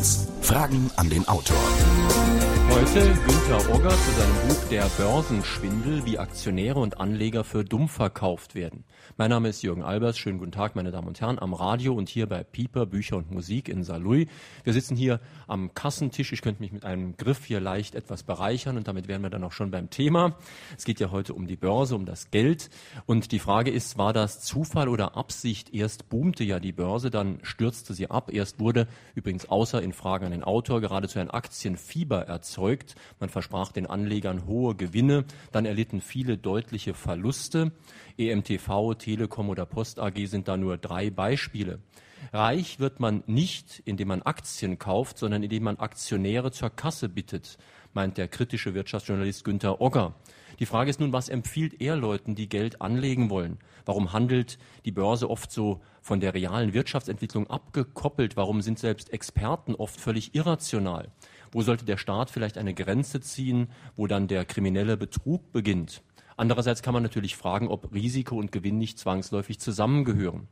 1. Fragen an den Autor. Heute Günter Ogger zu seinem Buch Der Börsenschwindel, wie Aktionäre und Anleger für dumm verkauft werden. Mein Name ist Jürgen Albers. Schönen guten Tag, meine Damen und Herren, am Radio und hier bei Pieper Bücher und Musik in Saarlouis. Wir sitzen hier am Kassentisch. Ich könnte mich mit einem Griff hier leicht etwas bereichern und damit wären wir dann auch schon beim Thema. Es geht ja heute um die Börse, um das Geld. Und die Frage ist, war das Zufall oder Absicht? Erst boomte ja die Börse, dann stürzte sie ab. Erst wurde übrigens außer in Fragen an den Autor geradezu ein Aktienfieber erzeugt erzeugt. Man versprach den Anlegern hohe Gewinne. Dann erlitten viele deutliche Verluste. EMTV, Telekom oder Post AG sind da nur drei Beispiele. Reich wird man nicht, indem man Aktien kauft, sondern indem man Aktionäre zur Kasse bittet, meint der kritische Wirtschaftsjournalist Günther Ogger. Die Frage ist nun, was empfiehlt er Leuten, die Geld anlegen wollen? Warum handelt die Börse oft so von der realen Wirtschaftsentwicklung abgekoppelt? Warum sind selbst Experten oft völlig irrational? Wo sollte der Staat vielleicht eine Grenze ziehen, wo dann der kriminelle Betrug beginnt? Andererseits kann man natürlich fragen, ob Risiko und Gewinn nicht zwangsläufig zusammengehören.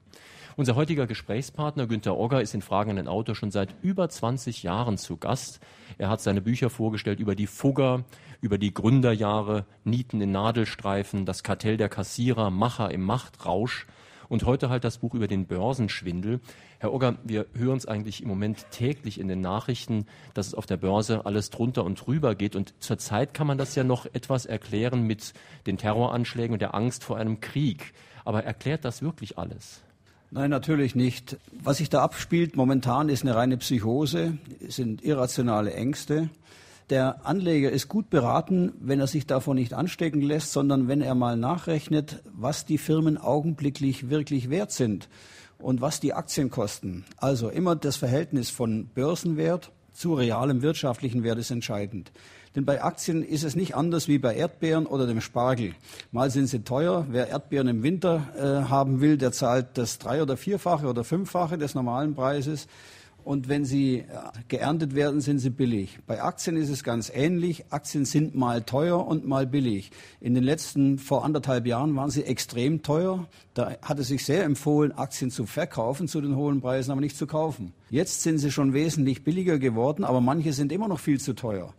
Unser heutiger Gesprächspartner Günter Ogger ist in Fragen an den Autor schon seit über 20 Jahren zu Gast. Er hat seine Bücher vorgestellt über die Fugger, über die Gründerjahre, Nieten in Nadelstreifen, das Kartell der Kassierer, Macher im Machtrausch und heute halt das Buch über den Börsenschwindel. Herr Ogger, wir hören es eigentlich im Moment täglich in den Nachrichten, dass es auf der Börse alles drunter und drüber geht. Und zurzeit kann man das ja noch etwas erklären mit den Terroranschlägen und der Angst vor einem Krieg. Aber erklärt das wirklich alles? Nein, natürlich nicht. Was sich da abspielt momentan ist eine reine Psychose, sind irrationale Ängste. Der Anleger ist gut beraten, wenn er sich davon nicht anstecken lässt, sondern wenn er mal nachrechnet, was die Firmen augenblicklich wirklich wert sind und was die Aktien kosten. Also immer das Verhältnis von Börsenwert zu realem wirtschaftlichen Wert ist entscheidend. Denn bei Aktien ist es nicht anders wie bei Erdbeeren oder dem Spargel. Mal sind sie teuer. Wer Erdbeeren im Winter äh, haben will, der zahlt das drei- oder vierfache oder fünffache des normalen Preises und wenn sie äh, geerntet werden, sind sie billig. Bei Aktien ist es ganz ähnlich. Aktien sind mal teuer und mal billig. In den letzten vor anderthalb Jahren waren sie extrem teuer. Da hat es sich sehr empfohlen, Aktien zu verkaufen zu den hohen Preisen, aber nicht zu kaufen. Jetzt sind sie schon wesentlich billiger geworden, aber manche sind immer noch viel zu teuer.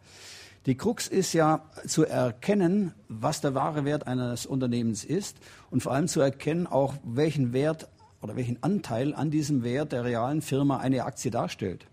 Die Krux ist ja zu erkennen, was der wahre Wert eines Unternehmens ist und vor allem zu erkennen auch, welchen Wert oder welchen Anteil an diesem Wert der realen Firma eine Aktie darstellt.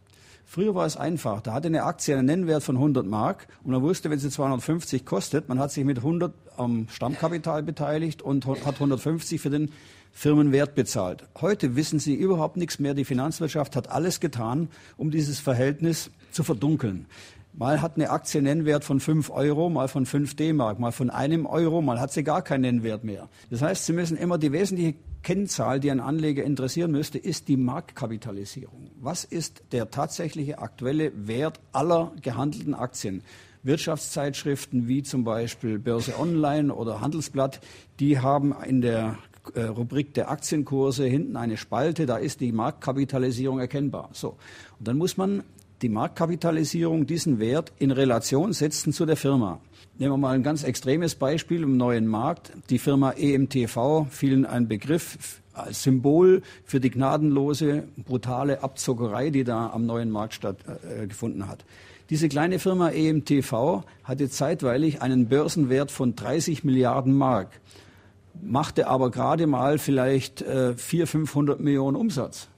Früher war es einfach. Da hatte eine Aktie einen Nennwert von 100 Mark und man wusste, wenn sie 250 kostet, man hat sich mit 100 am Stammkapital beteiligt und hat 150 für den Firmenwert bezahlt. Heute wissen Sie überhaupt nichts mehr. Die Finanzwirtschaft hat alles getan, um dieses Verhältnis zu verdunkeln. Mal hat eine Aktie Nennwert von 5 Euro, mal von 5 D-Mark, mal von einem Euro, mal hat sie gar keinen Nennwert mehr. Das heißt, Sie müssen immer die wesentliche Kennzahl, die ein Anleger interessieren müsste, ist die Marktkapitalisierung. Was ist der tatsächliche aktuelle Wert aller gehandelten Aktien? Wirtschaftszeitschriften wie zum Beispiel Börse Online oder Handelsblatt, die haben in der äh, Rubrik der Aktienkurse hinten eine Spalte, da ist die Marktkapitalisierung erkennbar. So. Und dann muss man die Marktkapitalisierung, diesen Wert in Relation setzen zu der Firma. Nehmen wir mal ein ganz extremes Beispiel im neuen Markt. Die Firma EMTV, vielen ein Begriff als Symbol für die gnadenlose, brutale Abzockerei, die da am neuen Markt stattgefunden äh, hat. Diese kleine Firma EMTV hatte zeitweilig einen Börsenwert von 30 Milliarden Mark, machte aber gerade mal vielleicht äh, 400, 500 Millionen Umsatz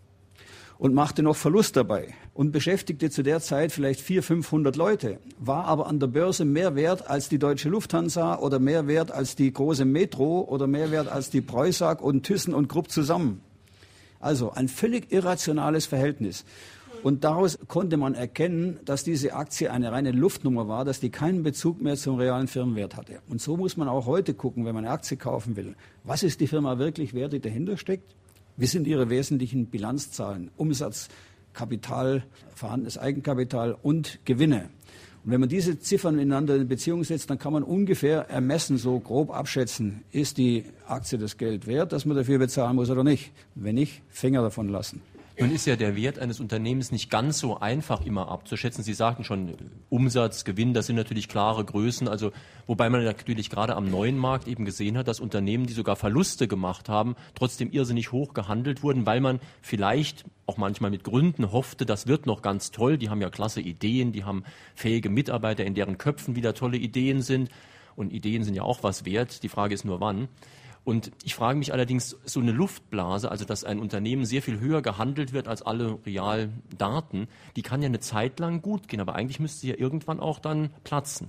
und machte noch Verlust dabei und beschäftigte zu der Zeit vielleicht 400, 500 Leute, war aber an der Börse mehr wert als die deutsche Lufthansa oder mehr wert als die große Metro oder mehr wert als die Preußag und Thyssen und Krupp zusammen. Also ein völlig irrationales Verhältnis. Und daraus konnte man erkennen, dass diese Aktie eine reine Luftnummer war, dass die keinen Bezug mehr zum realen Firmenwert hatte. Und so muss man auch heute gucken, wenn man eine Aktie kaufen will. Was ist die Firma wirklich wert, die dahinter steckt? Wie sind ihre wesentlichen Bilanzzahlen? Umsatz, Kapital, vorhandenes Eigenkapital und Gewinne. Und wenn man diese Ziffern miteinander in Beziehung setzt, dann kann man ungefähr ermessen, so grob abschätzen, ist die Aktie das Geld wert, dass man dafür bezahlen muss oder nicht. Wenn nicht, Finger davon lassen. Nun ist ja der Wert eines Unternehmens nicht ganz so einfach immer abzuschätzen. Sie sagten schon, Umsatz, Gewinn, das sind natürlich klare Größen. Also, wobei man natürlich gerade am neuen Markt eben gesehen hat, dass Unternehmen, die sogar Verluste gemacht haben, trotzdem irrsinnig hoch gehandelt wurden, weil man vielleicht auch manchmal mit Gründen hoffte, das wird noch ganz toll. Die haben ja klasse Ideen, die haben fähige Mitarbeiter, in deren Köpfen wieder tolle Ideen sind. Und Ideen sind ja auch was wert. Die Frage ist nur wann. Und ich frage mich allerdings, so eine Luftblase, also dass ein Unternehmen sehr viel höher gehandelt wird als alle realen Daten, die kann ja eine Zeit lang gut gehen, aber eigentlich müsste sie ja irgendwann auch dann platzen.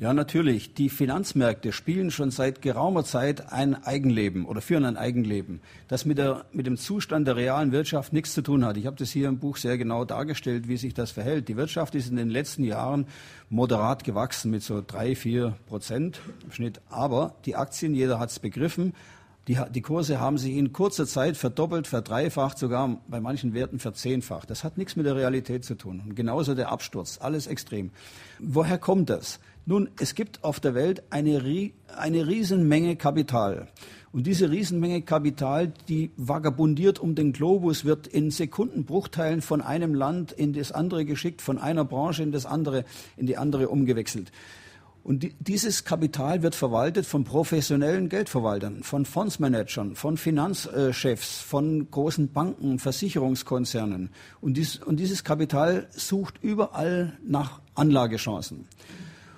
Ja, natürlich. Die Finanzmärkte spielen schon seit geraumer Zeit ein Eigenleben oder führen ein Eigenleben, das mit, der, mit dem Zustand der realen Wirtschaft nichts zu tun hat. Ich habe das hier im Buch sehr genau dargestellt, wie sich das verhält. Die Wirtschaft ist in den letzten Jahren moderat gewachsen mit so drei, vier Prozent im Schnitt. Aber die Aktien, jeder hat es begriffen, die, die, Kurse haben sich in kurzer Zeit verdoppelt, verdreifacht, sogar bei manchen Werten verzehnfacht. Das hat nichts mit der Realität zu tun. Und genauso der Absturz, alles extrem. Woher kommt das? Nun, es gibt auf der Welt eine, eine Riesenmenge Kapital. Und diese Riesenmenge Kapital, die vagabundiert um den Globus, wird in Sekundenbruchteilen von einem Land in das andere geschickt, von einer Branche in das andere, in die andere umgewechselt. Und die, dieses Kapital wird verwaltet von professionellen Geldverwaltern, von Fondsmanagern, von Finanzchefs, von großen Banken, Versicherungskonzernen. Und, dies, und dieses Kapital sucht überall nach Anlagechancen.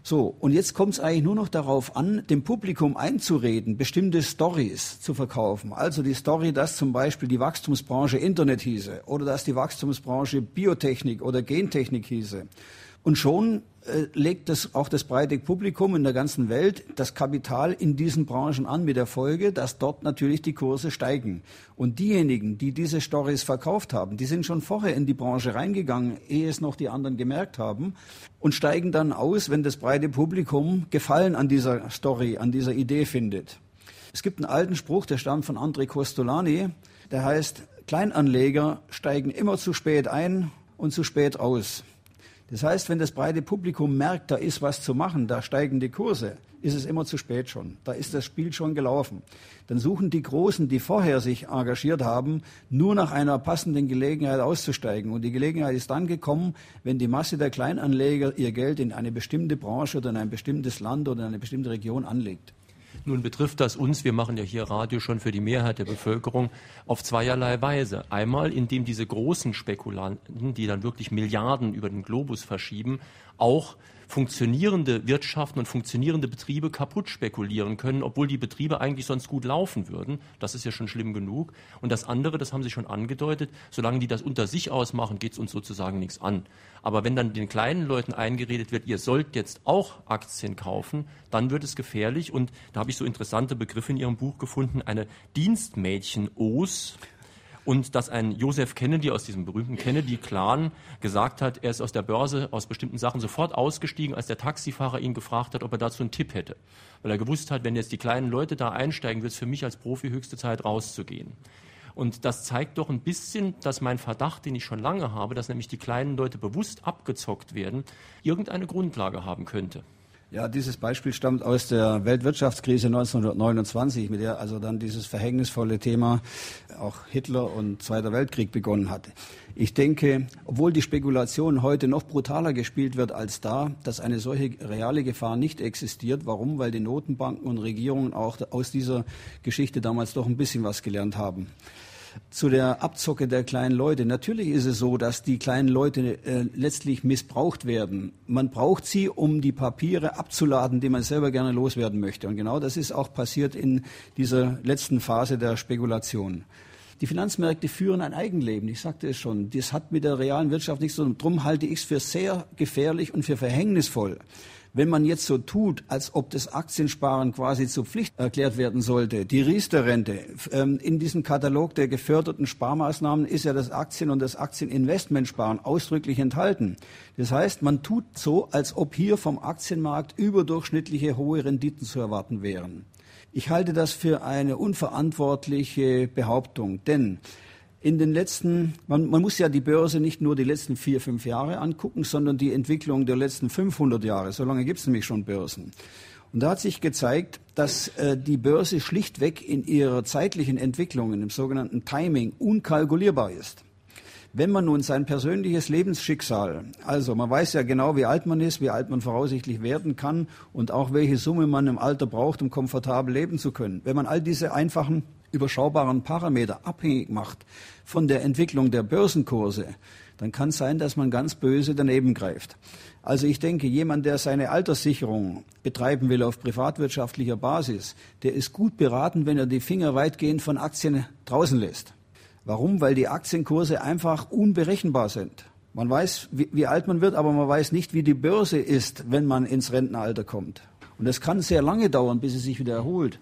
So, und jetzt kommt es eigentlich nur noch darauf an, dem Publikum einzureden, bestimmte Stories zu verkaufen. Also die Story, dass zum Beispiel die Wachstumsbranche Internet hieße oder dass die Wachstumsbranche Biotechnik oder Gentechnik hieße. Und schon äh, legt das auch das breite Publikum in der ganzen Welt das Kapital in diesen Branchen an mit der Folge, dass dort natürlich die Kurse steigen. Und diejenigen, die diese Stories verkauft haben, die sind schon vorher in die Branche reingegangen, ehe es noch die anderen gemerkt haben und steigen dann aus, wenn das breite Publikum Gefallen an dieser Story, an dieser Idee findet. Es gibt einen alten Spruch, der stammt von André Costolani, der heißt, Kleinanleger steigen immer zu spät ein und zu spät aus. Das heißt, wenn das breite Publikum merkt, da ist was zu machen, da steigen die Kurse, ist es immer zu spät schon. Da ist das Spiel schon gelaufen. Dann suchen die Großen, die vorher sich engagiert haben, nur nach einer passenden Gelegenheit auszusteigen. Und die Gelegenheit ist dann gekommen, wenn die Masse der Kleinanleger ihr Geld in eine bestimmte Branche oder in ein bestimmtes Land oder in eine bestimmte Region anlegt. Nun betrifft das uns, wir machen ja hier Radio schon für die Mehrheit der Bevölkerung, auf zweierlei Weise. Einmal, indem diese großen Spekulanten, die dann wirklich Milliarden über den Globus verschieben, auch funktionierende Wirtschaften und funktionierende Betriebe kaputt spekulieren können, obwohl die Betriebe eigentlich sonst gut laufen würden. Das ist ja schon schlimm genug. Und das andere, das haben Sie schon angedeutet, solange die das unter sich ausmachen, geht es uns sozusagen nichts an. Aber wenn dann den kleinen Leuten eingeredet wird, ihr sollt jetzt auch Aktien kaufen, dann wird es gefährlich. Und da habe ich so interessante Begriffe in Ihrem Buch gefunden. Eine Dienstmädchen-Os und dass ein Joseph Kennedy aus diesem berühmten Kennedy-Clan gesagt hat, er ist aus der Börse aus bestimmten Sachen sofort ausgestiegen, als der Taxifahrer ihn gefragt hat, ob er dazu einen Tipp hätte. Weil er gewusst hat, wenn jetzt die kleinen Leute da einsteigen, wird es für mich als Profi höchste Zeit rauszugehen. Und das zeigt doch ein bisschen, dass mein Verdacht, den ich schon lange habe, dass nämlich die kleinen Leute bewusst abgezockt werden, irgendeine Grundlage haben könnte. Ja, dieses Beispiel stammt aus der Weltwirtschaftskrise 1929, mit der also dann dieses verhängnisvolle Thema auch Hitler und Zweiter Weltkrieg begonnen hatte. Ich denke, obwohl die Spekulation heute noch brutaler gespielt wird als da, dass eine solche reale Gefahr nicht existiert. Warum? Weil die Notenbanken und Regierungen auch aus dieser Geschichte damals doch ein bisschen was gelernt haben zu der Abzocke der kleinen Leute. Natürlich ist es so, dass die kleinen Leute äh, letztlich missbraucht werden. Man braucht sie, um die Papiere abzuladen, die man selber gerne loswerden möchte. Und genau das ist auch passiert in dieser letzten Phase der Spekulation. Die Finanzmärkte führen ein Eigenleben, ich sagte es schon. Das hat mit der realen Wirtschaft nichts zu tun. Darum halte ich es für sehr gefährlich und für verhängnisvoll wenn man jetzt so tut, als ob das Aktiensparen quasi zur Pflicht erklärt werden sollte, die Riester-Rente, ähm, in diesem Katalog der geförderten Sparmaßnahmen ist ja das Aktien- und das Aktieninvestmentsparen ausdrücklich enthalten. Das heißt, man tut so, als ob hier vom Aktienmarkt überdurchschnittliche hohe Renditen zu erwarten wären. Ich halte das für eine unverantwortliche Behauptung, denn in den letzten, man, man, muss ja die Börse nicht nur die letzten vier, fünf Jahre angucken, sondern die Entwicklung der letzten 500 Jahre. So lange gibt es nämlich schon Börsen. Und da hat sich gezeigt, dass äh, die Börse schlichtweg in ihrer zeitlichen Entwicklung, im sogenannten Timing, unkalkulierbar ist. Wenn man nun sein persönliches Lebensschicksal, also man weiß ja genau, wie alt man ist, wie alt man voraussichtlich werden kann und auch welche Summe man im Alter braucht, um komfortabel leben zu können. Wenn man all diese einfachen, überschaubaren Parameter abhängig macht von der Entwicklung der Börsenkurse, dann kann es sein, dass man ganz böse daneben greift. Also ich denke, jemand, der seine Alterssicherung betreiben will auf privatwirtschaftlicher Basis, der ist gut beraten, wenn er die Finger weitgehend von Aktien draußen lässt. Warum? Weil die Aktienkurse einfach unberechenbar sind. Man weiß, wie, wie, alt man wird, aber man weiß nicht, wie die Börse ist, wenn man ins Rentenalter kommt. Und es kann sehr lange dauern, bis sie sich wieder erholt.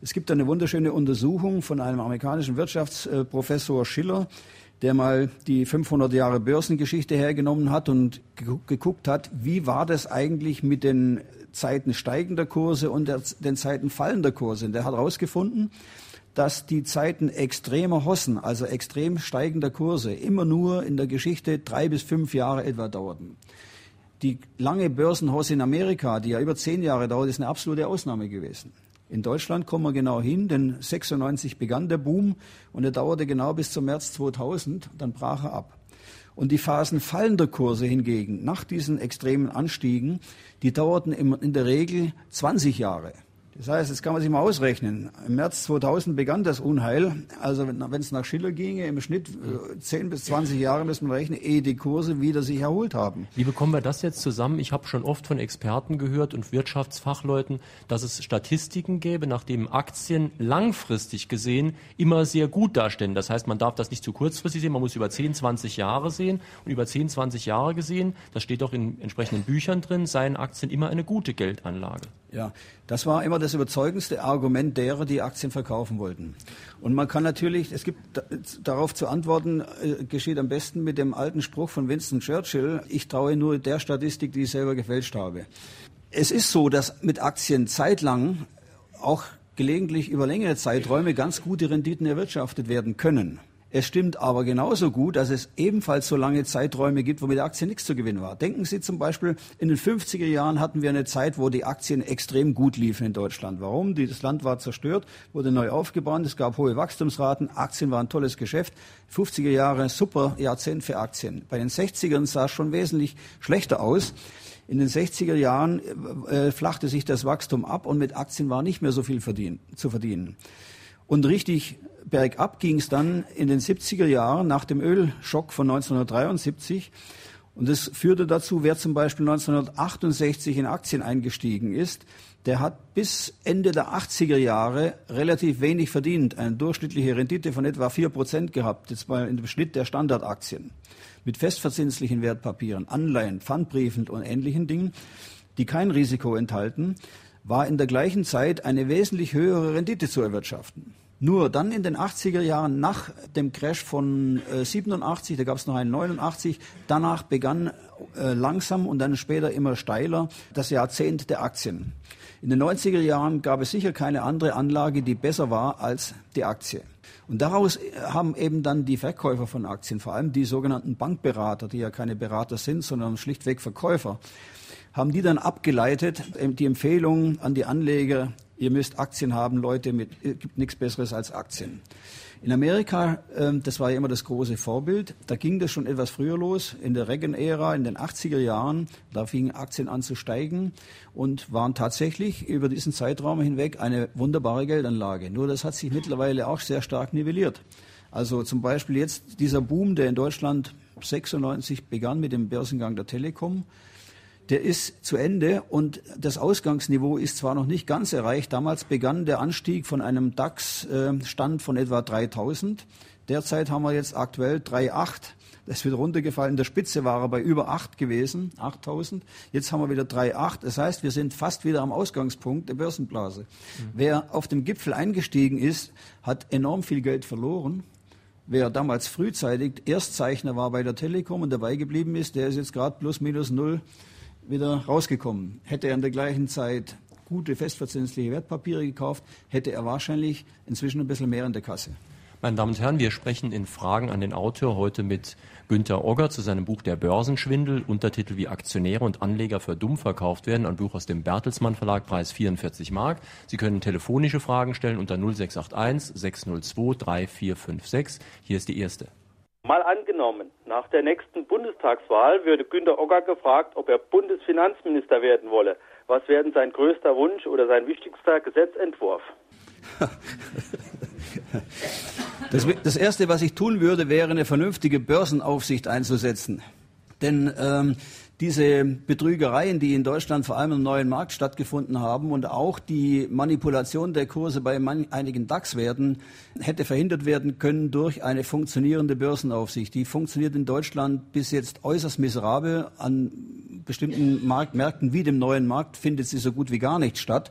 Es gibt eine wunderschöne Untersuchung von einem amerikanischen Wirtschaftsprofessor Schiller, der mal die 500 Jahre Börsengeschichte hergenommen hat und geguckt hat, wie war das eigentlich mit den Zeiten steigender Kurse und der, den Zeiten fallender Kurse. Und der hat herausgefunden, dass die Zeiten extremer Hossen, also extrem steigender Kurse, immer nur in der Geschichte drei bis fünf Jahre etwa dauerten. Die lange Börsenhosse in Amerika, die ja über zehn Jahre dauert, ist eine absolute Ausnahme gewesen. In Deutschland kommen wir genau hin, denn 96 begann der Boom und er dauerte genau bis zum März 2000, dann brach er ab. Und die Phasen fallender Kurse hingegen, nach diesen extremen Anstiegen, die dauerten in der Regel 20 Jahre. Das heißt, das kann man sich mal ausrechnen. Im März 2000 begann das Unheil. Also wenn es nach Schiller ginge, im Schnitt 10 äh, bis 20 Jahre müssen wir rechnen, ehe die Kurse wieder sich erholt haben. Wie bekommen wir das jetzt zusammen? Ich habe schon oft von Experten gehört und Wirtschaftsfachleuten, dass es Statistiken gäbe, nachdem Aktien langfristig gesehen immer sehr gut dastehen. Das heißt, man darf das nicht zu kurzfristig sehen, man muss über 10, 20 Jahre sehen. Und über 10, 20 Jahre gesehen, das steht auch in entsprechenden Büchern drin, seien Aktien immer eine gute Geldanlage. Ja, das war immer das überzeugendste Argument derer, die Aktien verkaufen wollten. Und man kann natürlich, es gibt darauf zu antworten, äh, geschieht am besten mit dem alten Spruch von Winston Churchill, ich traue nur der Statistik, die ich selber gefälscht habe. Es ist so, dass mit Aktien zeitlang auch gelegentlich über längere Zeiträume ganz gute Renditen erwirtschaftet werden können. Es stimmt aber genauso gut, dass es ebenfalls so lange Zeiträume gibt, wo mit der Aktie nichts zu gewinnen war. Denken Sie zum Beispiel, in den 50er Jahren hatten wir eine Zeit, wo die Aktien extrem gut liefen in Deutschland. Warum? Das Land war zerstört, wurde neu aufgebaut, es gab hohe Wachstumsraten, Aktien waren ein tolles Geschäft. 50er Jahre, super Jahrzehnt für Aktien. Bei den 60ern sah es schon wesentlich schlechter aus. In den 60er Jahren äh, flachte sich das Wachstum ab und mit Aktien war nicht mehr so viel verdien, zu verdienen. Und richtig bergab ging es dann in den 70er Jahren nach dem Ölschock von 1973. Und das führte dazu, wer zum Beispiel 1968 in Aktien eingestiegen ist, der hat bis Ende der 80er Jahre relativ wenig verdient, eine durchschnittliche Rendite von etwa 4% gehabt, jetzt mal im Schnitt der Standardaktien. Mit festverzinslichen Wertpapieren, Anleihen, Pfandbriefen und ähnlichen Dingen, die kein Risiko enthalten, war in der gleichen Zeit eine wesentlich höhere Rendite zu erwirtschaften. Nur dann in den 80er Jahren nach dem Crash von äh, 87, da gab es noch einen 89, danach begann äh, langsam und dann später immer steiler das Jahrzehnt der Aktien. In den 90er Jahren gab es sicher keine andere Anlage, die besser war als die Aktie. Und daraus äh, haben eben dann die Verkäufer von Aktien, vor allem die sogenannten Bankberater, die ja keine Berater sind, sondern schlichtweg Verkäufer, haben die dann abgeleitet, die Empfehlung an die Anleger, ihr müsst Aktien haben, Leute, mit, es gibt nichts Besseres als Aktien. In Amerika, ähm, das war ja immer das große Vorbild, da ging das schon etwas früher los, in der Reagan-Ära, in den 80er Jahren, da fingen Aktien an zu steigen und waren tatsächlich über diesen Zeitraum hinweg eine wunderbare Geldanlage. Nur das hat sich mittlerweile auch sehr stark nivelliert. Also zum Beispiel jetzt dieser Boom, der in Deutschland 96 begann mit dem Börsengang der Telekom, der ist zu Ende und das Ausgangsniveau ist zwar noch nicht ganz erreicht. Damals begann der Anstieg von einem DAX-Stand von etwa 3000. Derzeit haben wir jetzt aktuell 3,8. Das wird runtergefallen. In der Spitze war er bei über 8 gewesen, 8000. Jetzt haben wir wieder 3,8. Das heißt, wir sind fast wieder am Ausgangspunkt der Börsenblase. Mhm. Wer auf dem Gipfel eingestiegen ist, hat enorm viel Geld verloren. Wer damals frühzeitig Erstzeichner war bei der Telekom und dabei geblieben ist, der ist jetzt gerade plus minus null wieder rausgekommen. Hätte er in der gleichen Zeit gute festverzinsliche Wertpapiere gekauft, hätte er wahrscheinlich inzwischen ein bisschen mehr in der Kasse. Meine Damen und Herren, wir sprechen in Fragen an den Autor heute mit Günter Ogger zu seinem Buch Der Börsenschwindel, Untertitel wie Aktionäre und Anleger für dumm verkauft werden, ein Buch aus dem Bertelsmann Verlag, Preis 44 Mark. Sie können telefonische Fragen stellen unter 0681 602 3456. Hier ist die erste. Mal angenommen, nach der nächsten Bundestagswahl würde Günter Ocker gefragt, ob er Bundesfinanzminister werden wolle. Was wäre sein größter Wunsch oder sein wichtigster Gesetzentwurf? Das, das, Erste, was ich tun würde, wäre eine vernünftige Börsenaufsicht einzusetzen. Denn ähm, diese Betrügereien, die in Deutschland vor allem im neuen Markt stattgefunden haben und auch die Manipulation der Kurse bei einigen DAX-Werten hätte verhindert werden können durch eine funktionierende Börsenaufsicht. Die funktioniert in Deutschland bis jetzt äußerst miserabel. An bestimmten Marktmärkten wie dem neuen Markt findet sie so gut wie gar nicht statt.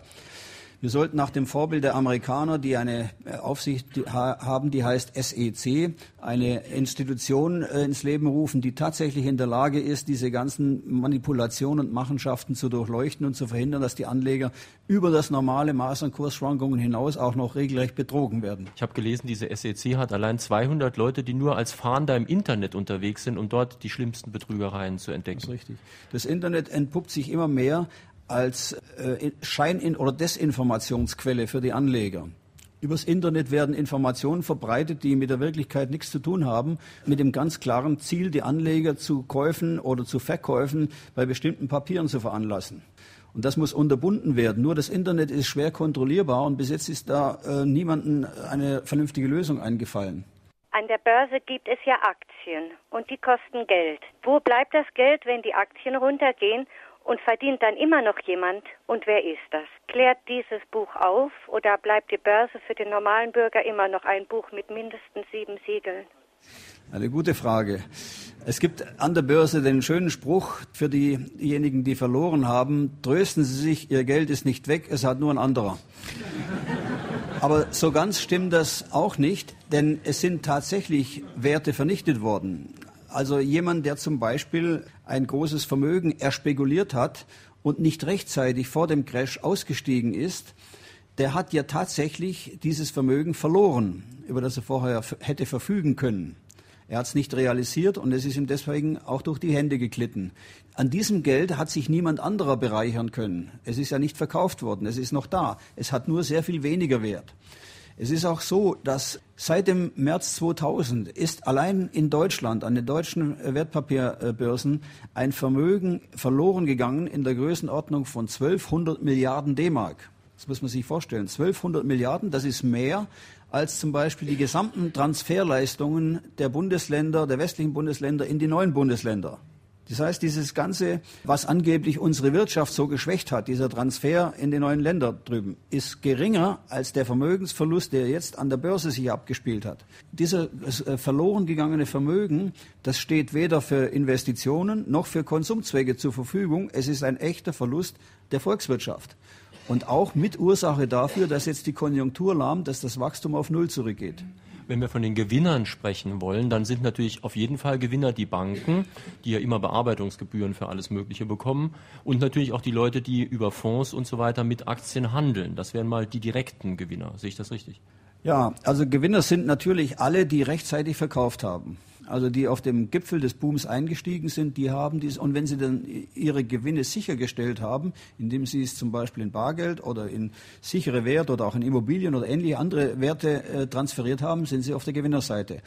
Wir sollten nach dem Vorbild der Amerikaner, die eine äh, Aufsicht haben, die heißt SEC, eine Institution äh, ins Leben rufen, die tatsächlich in der Lage ist, diese ganzen Manipulationen und Machenschaften zu durchleuchten und zu verhindern, dass die Anleger über das normale Maß an Kursschwankungen hinaus auch noch regelrecht betrogen werden. Ich habe gelesen, diese SEC hat allein 200 Leute, die nur als Fahnder im Internet unterwegs sind, um dort die schlimmsten Betrügereien zu entdecken. Das ist richtig. Das Internet entpuppt sich immer mehr als äh, Schein- oder Desinformationsquelle für die Anleger. Übers Internet werden Informationen verbreitet, die mit der Wirklichkeit nichts zu tun haben, mit dem ganz klaren Ziel, die Anleger zu Käufen oder zu Verkäufen bei bestimmten Papieren zu veranlassen. Und das muss unterbunden werden. Nur das Internet ist schwer kontrollierbar und bis jetzt ist da äh, niemandem eine vernünftige Lösung eingefallen. An der Börse gibt es ja Aktien und die kosten Geld. Wo bleibt das Geld, wenn die Aktien runtergehen und verdient dann immer noch jemand. Und wer ist das? Klärt dieses Buch auf oder bleibt die Börse für den normalen Bürger immer noch ein Buch mit mindestens sieben Siegeln? Eine gute Frage. Es gibt an der Börse den schönen Spruch für diejenigen, die verloren haben, trösten Sie sich, Ihr Geld ist nicht weg, es hat nur ein anderer. Aber so ganz stimmt das auch nicht, denn es sind tatsächlich Werte vernichtet worden. Also jemand, der zum Beispiel ein großes Vermögen erspekuliert hat und nicht rechtzeitig vor dem Crash ausgestiegen ist, der hat ja tatsächlich dieses Vermögen verloren, über das er vorher hätte verfügen können. Er hat es nicht realisiert und es ist ihm deswegen auch durch die Hände geglitten. An diesem Geld hat sich niemand anderer bereichern können. Es ist ja nicht verkauft worden, es ist noch da. Es hat nur sehr viel weniger Wert. Es ist auch so, dass seit dem März 2000 ist allein in Deutschland an den deutschen Wertpapierbörsen ein Vermögen verloren gegangen in der Größenordnung von 1200 Milliarden D-Mark. Das muss man sich vorstellen. 1200 Milliarden, das ist mehr als zum Beispiel die gesamten Transferleistungen der Bundesländer, der westlichen Bundesländer in die neuen Bundesländer. Das heißt, dieses Ganze, was angeblich unsere Wirtschaft so geschwächt hat, dieser Transfer in die neuen Länder drüben, ist geringer als der Vermögensverlust, der jetzt an der Börse sich abgespielt hat. Dieser äh, verloren gegangene Vermögen, das steht weder für Investitionen noch für Konsumzwecke zur Verfügung. Es ist ein echter Verlust der Volkswirtschaft. Und auch mit Ursache dafür, dass jetzt die Konjunktur lahmt, dass das Wachstum auf Null zurückgeht. Wenn wir von den Gewinnern sprechen wollen, dann sind natürlich auf jeden Fall Gewinner die Banken, die ja immer Bearbeitungsgebühren für alles Mögliche bekommen und natürlich auch die Leute, die über Fonds und so weiter mit Aktien handeln. Das wären mal die direkten Gewinner. Sehe ich das richtig? Ja, also Gewinner sind natürlich alle, die rechtzeitig verkauft haben also die auf dem Gipfel des Booms eingestiegen sind, die haben dies, und wenn sie dann ihre Gewinne sichergestellt haben, indem sie es zum Beispiel in Bargeld oder in sichere Werte oder auch in Immobilien oder ähnliche andere Werte äh, transferiert haben, sind sie auf der Gewinnerseite.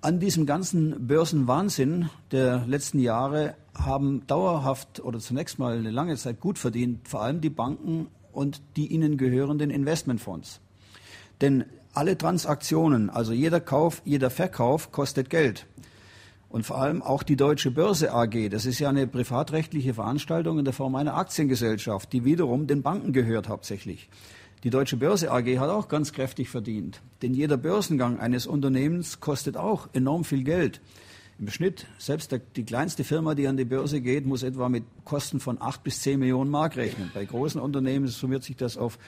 An diesem ganzen Börsenwahnsinn der letzten Jahre haben dauerhaft oder zunächst mal eine lange Zeit gut verdient, vor allem die Banken und die ihnen gehörenden Investmentfonds. Denn alle Transaktionen, also jeder Kauf, jeder Verkauf kostet Geld. Und vor allem auch die Deutsche Börse AG, das ist ja eine privatrechtliche Veranstaltung in der Form einer Aktiengesellschaft, die wiederum den Banken gehört hauptsächlich. Die Deutsche Börse AG hat auch ganz kräftig verdient, denn jeder Börsengang eines Unternehmens kostet auch enorm viel Geld. Im Schnitt, selbst der, die kleinste Firma, die an die Börse geht, muss etwa mit Kosten von acht bis zehn Millionen Mark rechnen. Bei großen Unternehmen summiert sich das auf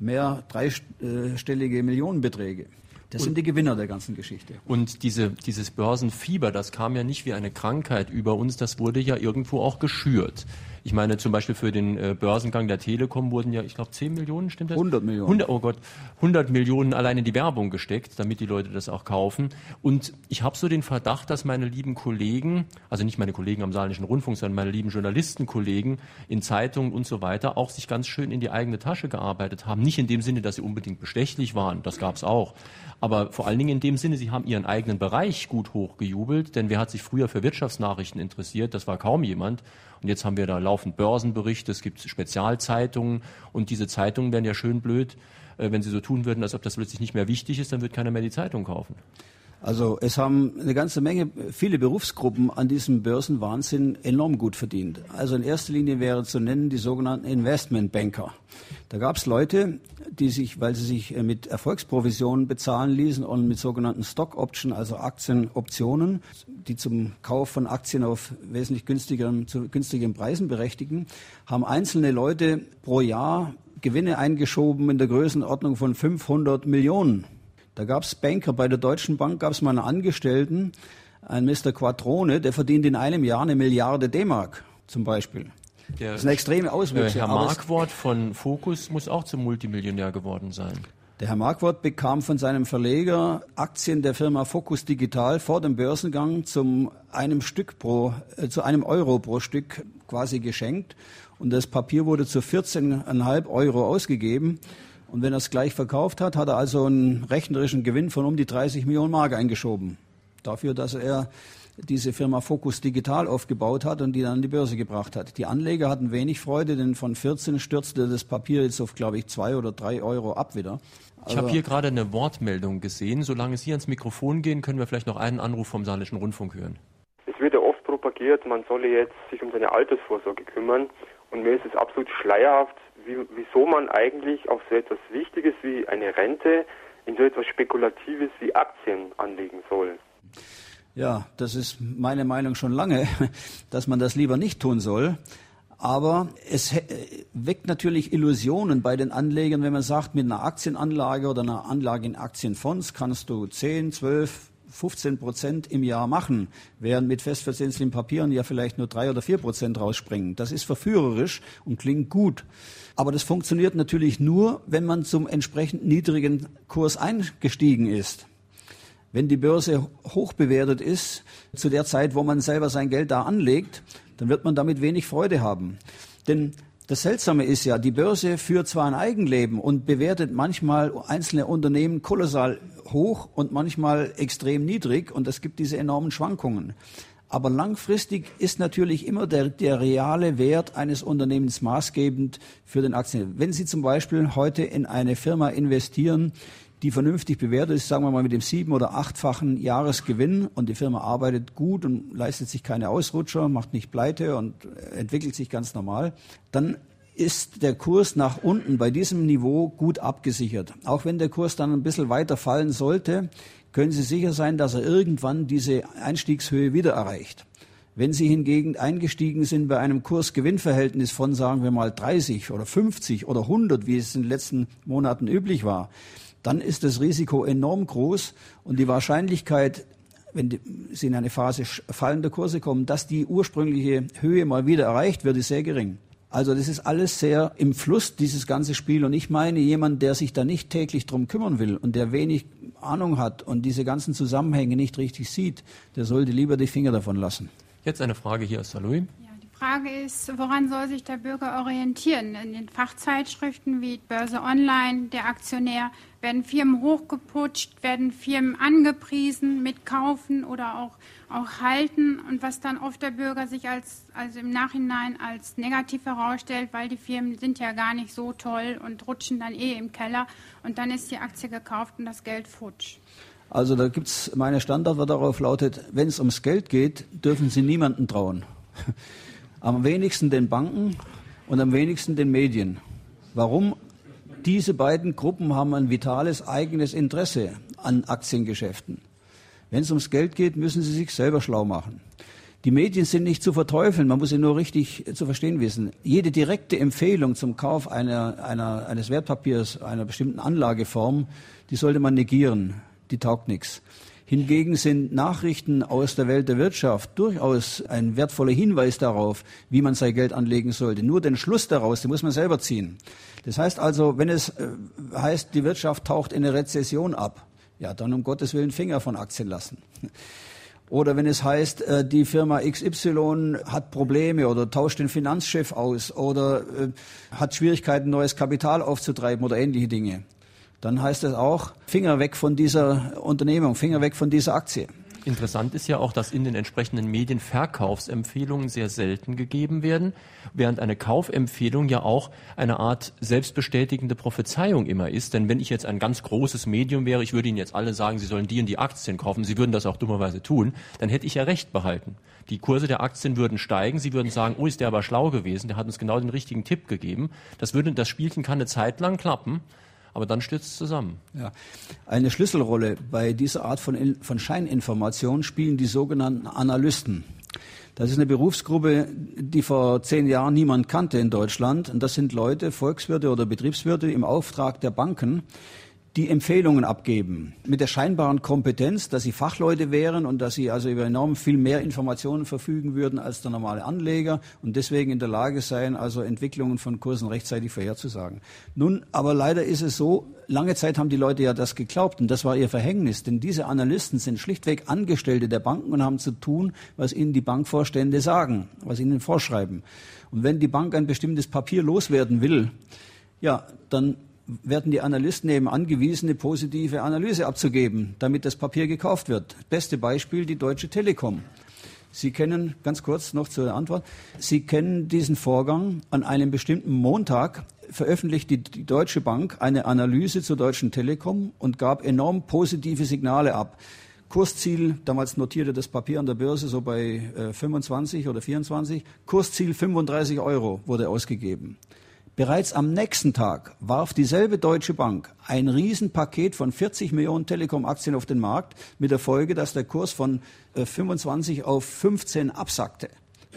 mehr dreistellige Millionenbeträge. Das sind die Gewinner der ganzen Geschichte. Und diese, dieses Börsenfieber, das kam ja nicht wie eine Krankheit über uns, das wurde ja irgendwo auch geschürt. Ich meine, zum Beispiel für den äh, Börsengang der Telekom wurden ja, ich glaube, 10 Millionen, stimmt das? 100 Millionen. 100, oh Gott, 100 Millionen allein in die Werbung gesteckt, damit die Leute das auch kaufen. Und ich habe so den Verdacht, dass meine lieben Kollegen, also nicht meine Kollegen am Saarländischen Rundfunk, sondern meine lieben Journalistenkollegen in Zeitungen und so weiter auch sich ganz schön in die eigene Tasche gearbeitet haben. Nicht in dem Sinne, dass sie unbedingt bestechlich waren, das gab es auch. Aber vor allen Dingen in dem Sinne, sie haben ihren eigenen Bereich gut hochgejubelt, denn wer hat sich früher für Wirtschaftsnachrichten interessiert? Das war kaum jemand. Und jetzt haben wir da laufend Börsenberichte, es gibt Spezialzeitungen und diese Zeitungen wären ja schön blöd, äh, wenn sie so tun würden, als ob das plötzlich nicht mehr wichtig ist, dann wird keiner mehr die Zeitung kaufen. Also es haben eine ganze Menge, viele Berufsgruppen an diesem Börsenwahnsinn enorm gut verdient. Also in erster Linie wäre zu nennen die sogenannten Investmentbanker. Da gab es Leute, die sich, weil sie sich äh, mit Erfolgsprovisionen bezahlen ließen und mit sogenannten Stock Option, also Aktienoptionen, die zum Kauf von Aktien auf wesentlich günstigeren, zu günstigeren Preisen berechtigen, haben einzelne Leute pro Jahr Gewinne eingeschoben in der Größenordnung von 500 Millionen. Da gab es Banker, bei der Deutschen Bank gab es mal einen Angestellten, ein Mr. Quattrone, der verdient in einem Jahr eine Milliarde D-Mark zum Beispiel. Der, das ist eine extreme Auswirkung. Herr Markwort von Focus muss auch zum Multimillionär geworden sein. Der Herr Markwort bekam von seinem Verleger Aktien der Firma Focus Digital vor dem Börsengang zum einem Stück pro, äh, zu einem Euro pro Stück quasi geschenkt. Und das Papier wurde zu 14,5 Euro ausgegeben. Und wenn er es gleich verkauft hat, hat er also einen rechnerischen Gewinn von um die 30 Millionen Mark eingeschoben. Dafür, dass er diese Firma Focus Digital aufgebaut hat und die dann an die Börse gebracht hat. Die Anleger hatten wenig Freude, denn von 14 stürzte das Papier jetzt auf, glaube ich, zwei oder drei Euro ab wieder. Also ich habe hier gerade eine Wortmeldung gesehen. Solange Sie ans Mikrofon gehen, können wir vielleicht noch einen Anruf vom Saarländischen Rundfunk hören. Es wird ja oft propagiert, man solle jetzt sich um seine Altersvorsorge kümmern. Und mir ist es absolut schleierhaft, wie, wieso man eigentlich auf so etwas Wichtiges wie eine Rente in so etwas Spekulatives wie Aktien anlegen soll. Ja, das ist meine Meinung schon lange, dass man das lieber nicht tun soll. Aber es weckt natürlich Illusionen bei den Anlegern, wenn man sagt, mit einer Aktienanlage oder einer Anlage in Aktienfonds kannst du 10, 12, 15 Prozent im Jahr machen, während mit festverzinslichen Papieren ja vielleicht nur drei oder vier Prozent rausspringen. Das ist verführerisch und klingt gut. Aber das funktioniert natürlich nur, wenn man zum entsprechend niedrigen Kurs eingestiegen ist. Wenn die Börse hoch bewertet ist, zu der Zeit, wo man selber sein Geld da anlegt, dann wird man damit wenig Freude haben. Denn das Seltsame ist ja, die Börse führt zwar ein Eigenleben und bewertet manchmal einzelne Unternehmen kolossal hoch und manchmal extrem niedrig und es gibt diese enormen Schwankungen. Aber langfristig ist natürlich immer der, der reale Wert eines Unternehmens maßgebend für den Aktien. Wenn Sie zum Beispiel heute in eine Firma investieren, die vernünftig bewertet ist, sagen wir mal mit dem sieben- oder achtfachen Jahresgewinn und die Firma arbeitet gut und leistet sich keine Ausrutscher, macht nicht pleite und entwickelt sich ganz normal, dann ist der Kurs nach unten bei diesem Niveau gut abgesichert. Auch wenn der Kurs dann ein bisschen weiter fallen sollte, können Sie sicher sein, dass er irgendwann diese Einstiegshöhe wieder erreicht. Wenn Sie hingegen eingestiegen sind bei einem Kurs-Gewinn-Verhältnis von, sagen wir mal, 30 oder 50 oder 100, wie es in den letzten Monaten üblich war, dann ist das Risiko enorm groß und die Wahrscheinlichkeit, wenn Sie in eine Phase fallender Kurse kommen, dass die ursprüngliche Höhe mal wieder erreicht wird, ist sehr gering. Also das ist alles sehr im Fluss, dieses ganze Spiel. Und ich meine, jemand, der sich da nicht täglich drum kümmern will und der wenig Ahnung hat und diese ganzen Zusammenhänge nicht richtig sieht, der sollte lieber die Finger davon lassen. Jetzt eine Frage hier aus Saarlouis. Frage ist, woran soll sich der Bürger orientieren? In den Fachzeitschriften wie Börse Online, der Aktionär, werden Firmen hochgeputscht, werden Firmen angepriesen mit Kaufen oder auch, auch Halten und was dann oft der Bürger sich als, also im Nachhinein als negativ herausstellt, weil die Firmen sind ja gar nicht so toll und rutschen dann eh im Keller und dann ist die Aktie gekauft und das Geld futsch. Also da gibt es meine Standard, darauf lautet, wenn es ums Geld geht, dürfen Sie niemanden trauen. Am wenigsten den Banken und am wenigsten den Medien. Warum? Diese beiden Gruppen haben ein vitales eigenes Interesse an Aktiengeschäften. Wenn es ums Geld geht, müssen sie sich selber schlau machen. Die Medien sind nicht zu verteufeln, man muss sie nur richtig zu verstehen wissen. Jede direkte Empfehlung zum Kauf einer, einer, eines Wertpapiers, einer bestimmten Anlageform, die sollte man negieren. Die taugt nichts. Hingegen sind Nachrichten aus der Welt der Wirtschaft durchaus ein wertvoller Hinweis darauf, wie man sein Geld anlegen sollte. Nur den Schluss daraus, den muss man selber ziehen. Das heißt also, wenn es äh, heißt, die Wirtschaft taucht in eine Rezession ab, ja, dann um Gottes Willen Finger von Aktien lassen. Oder wenn es heißt, äh, die Firma XY hat Probleme oder tauscht den Finanzchef aus oder äh, hat Schwierigkeiten, neues Kapital aufzutreiben oder ähnliche Dinge, dann heißt es auch, Finger weg von dieser Unternehmung, Finger weg von dieser Aktie. Interessant ist ja auch, dass in den entsprechenden Medien Verkaufsempfehlungen sehr selten gegeben werden, während eine Kaufempfehlung ja auch eine Art selbstbestätigende Prophezeiung immer ist. Denn wenn ich jetzt ein ganz großes Medium wäre, ich würde Ihnen jetzt alle sagen, Sie sollen die und die Aktien kaufen, Sie würden das auch dummerweise tun, dann hätte ich ja recht behalten. Die Kurse der Aktien würden steigen, Sie würden sagen, oh, ist der aber schlau gewesen, der hat uns genau den richtigen Tipp gegeben. Das würde, das Spielchen kann eine Zeit lang klappen aber dann stürzt es zusammen. Ja. Eine Schlüsselrolle bei dieser Art von, von Scheininformation spielen die sogenannten Analysten. Das ist eine Berufsgruppe, die vor zehn Jahren niemand kannte in Deutschland. Und das sind Leute, Volkswirte oder Betriebswirte im Auftrag der Banken, die Empfehlungen abgeben. Mit der scheinbaren Kompetenz, dass sie Fachleute wären und dass sie also über enorm viel mehr Informationen verfügen würden als der normale Anleger und deswegen in der Lage seien, also Entwicklungen von Kursen rechtzeitig vorherzusagen. Nun, aber leider ist es so, lange Zeit haben die Leute ja das geglaubt und das war ihr Verhängnis, denn diese Analysten sind schlichtweg Angestellte der Banken und haben zu tun, was ihnen die Bankvorstände sagen, was ihnen vorschreiben. Und wenn die Bank ein bestimmtes Papier loswerden will, ja, dann werden die Analysten eben angewiesen, eine positive Analyse abzugeben, damit das Papier gekauft wird. Beste Beispiel die Deutsche Telekom. Sie kennen, ganz kurz noch zur Antwort, Sie kennen diesen Vorgang. An einem bestimmten Montag veröffentlicht die, die Deutsche Bank eine Analyse zur Deutschen Telekom und gab enorm positive Signale ab. Kursziel, damals notierte das Papier an der Börse so bei äh, 25 oder 24, Kursziel 35 Euro wurde ausgegeben. Bereits am nächsten Tag warf dieselbe Deutsche Bank ein Riesenpaket von 40 Millionen Telekom-Aktien auf den Markt mit der Folge, dass der Kurs von 25 äh, auf 15 absackte.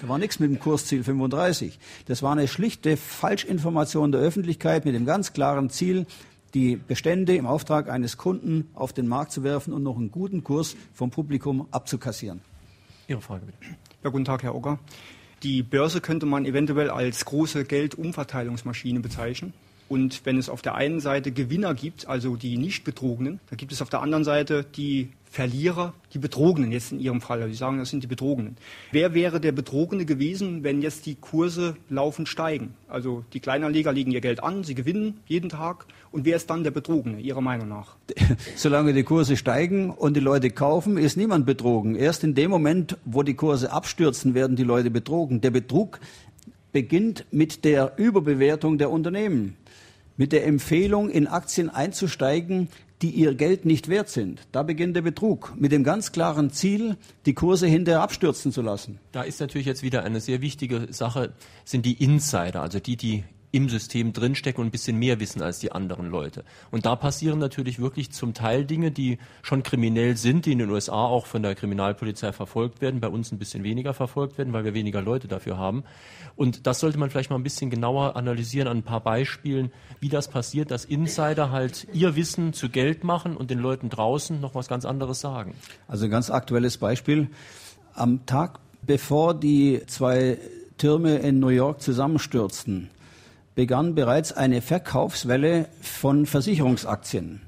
Da war nichts mit dem Kursziel 35. Das war eine schlichte Falschinformation der Öffentlichkeit mit dem ganz klaren Ziel, die Bestände im Auftrag eines Kunden auf den Markt zu werfen und noch einen guten Kurs vom Publikum abzukassieren. Ihre Frage bitte. Ja, guten Tag, Herr Ogger. Die Börse könnte man eventuell als große Geldumverteilungsmaschine bezeichnen. Und wenn es auf der einen Seite Gewinner gibt, also die Nicht-Betrogenen, dann gibt es auf der anderen Seite die Verlierer, die Betrogenen jetzt in Ihrem Fall. Sie sagen, das sind die Betrogenen. Wer wäre der Betrogene gewesen, wenn jetzt die Kurse laufend steigen? Also die Kleinanleger legen ihr Geld an, sie gewinnen jeden Tag. Und wer ist dann der Betrogene, Ihrer Meinung nach? Solange die Kurse steigen und die Leute kaufen, ist niemand betrogen. Erst in dem Moment, wo die Kurse abstürzen, werden die Leute betrogen. Der Betrug beginnt mit der Überbewertung der Unternehmen mit der Empfehlung, in Aktien einzusteigen, die ihr Geld nicht wert sind. Da beginnt der Betrug mit dem ganz klaren Ziel, die Kurse hinterher abstürzen zu lassen. Da ist natürlich jetzt wieder eine sehr wichtige Sache, sind die Insider, also die, die im System drinstecken und ein bisschen mehr wissen als die anderen Leute. Und da passieren natürlich wirklich zum Teil Dinge, die schon kriminell sind, die in den USA auch von der Kriminalpolizei verfolgt werden, bei uns ein bisschen weniger verfolgt werden, weil wir weniger Leute dafür haben. Und das sollte man vielleicht mal ein bisschen genauer analysieren an ein paar Beispielen, wie das passiert, dass Insider halt ihr Wissen zu Geld machen und den Leuten draußen noch was ganz anderes sagen. Also ein ganz aktuelles Beispiel. Am Tag bevor die zwei Türme in New York zusammenstürzten, begann bereits eine Verkaufswelle von Versicherungsaktien.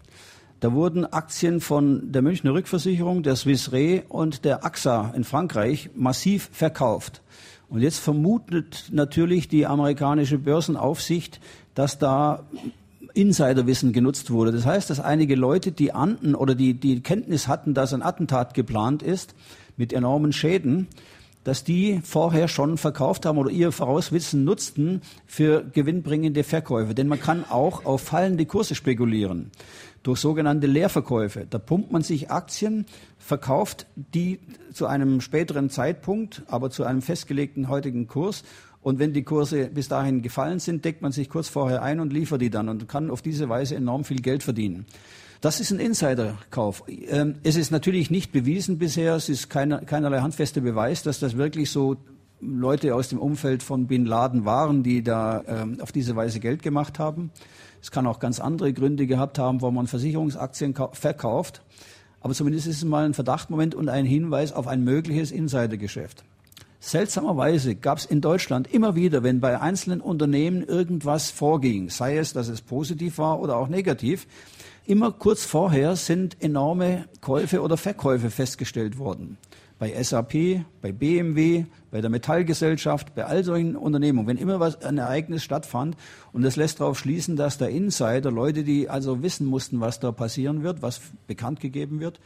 Da wurden Aktien von der Münchner Rückversicherung, der Swiss Re und der AXA in Frankreich massiv verkauft. Und jetzt vermutet natürlich die amerikanische Börsenaufsicht, dass da Insiderwissen genutzt wurde. Das heißt, dass einige Leute, die ahnten oder die, die Kenntnis hatten, dass ein Attentat geplant ist, mit enormen Schäden, dass die vorher schon verkauft haben oder ihr Vorauswissen nutzten für gewinnbringende Verkäufe. Denn man kann auch auf fallende Kurse spekulieren durch sogenannte Leerverkäufe. Da pumpt man sich Aktien, verkauft die zu einem späteren Zeitpunkt, aber zu einem festgelegten heutigen Kurs. Und wenn die Kurse bis dahin gefallen sind, deckt man sich kurz vorher ein und liefert die dann und kann auf diese Weise enorm viel Geld verdienen. Das ist ein Insiderkauf. Ähm, es ist natürlich nicht bewiesen bisher, es ist keinerlei handfester Beweis, dass das wirklich so Leute aus dem Umfeld von Bin Laden waren, die da ähm, auf diese Weise Geld gemacht haben. Es kann auch ganz andere Gründe gehabt haben, wo man Versicherungsaktien verkauft. Aber zumindest ist es mal ein Verdachtmoment und ein Hinweis auf ein mögliches Insidergeschäft. Seltsamerweise gab es in Deutschland immer wieder, wenn bei einzelnen Unternehmen irgendwas vorging, sei es, dass es positiv war oder auch negativ, immer kurz vorher sind enorme Käufe oder Verkäufe festgestellt worden. Bei SAP, bei BMW, bei der Metallgesellschaft, bei all solchen Unternehmungen, wenn immer was, ein Ereignis stattfand und das lässt darauf schließen, dass der Insider, Leute, die also wissen mussten, was da passieren wird, was bekannt gegeben wird,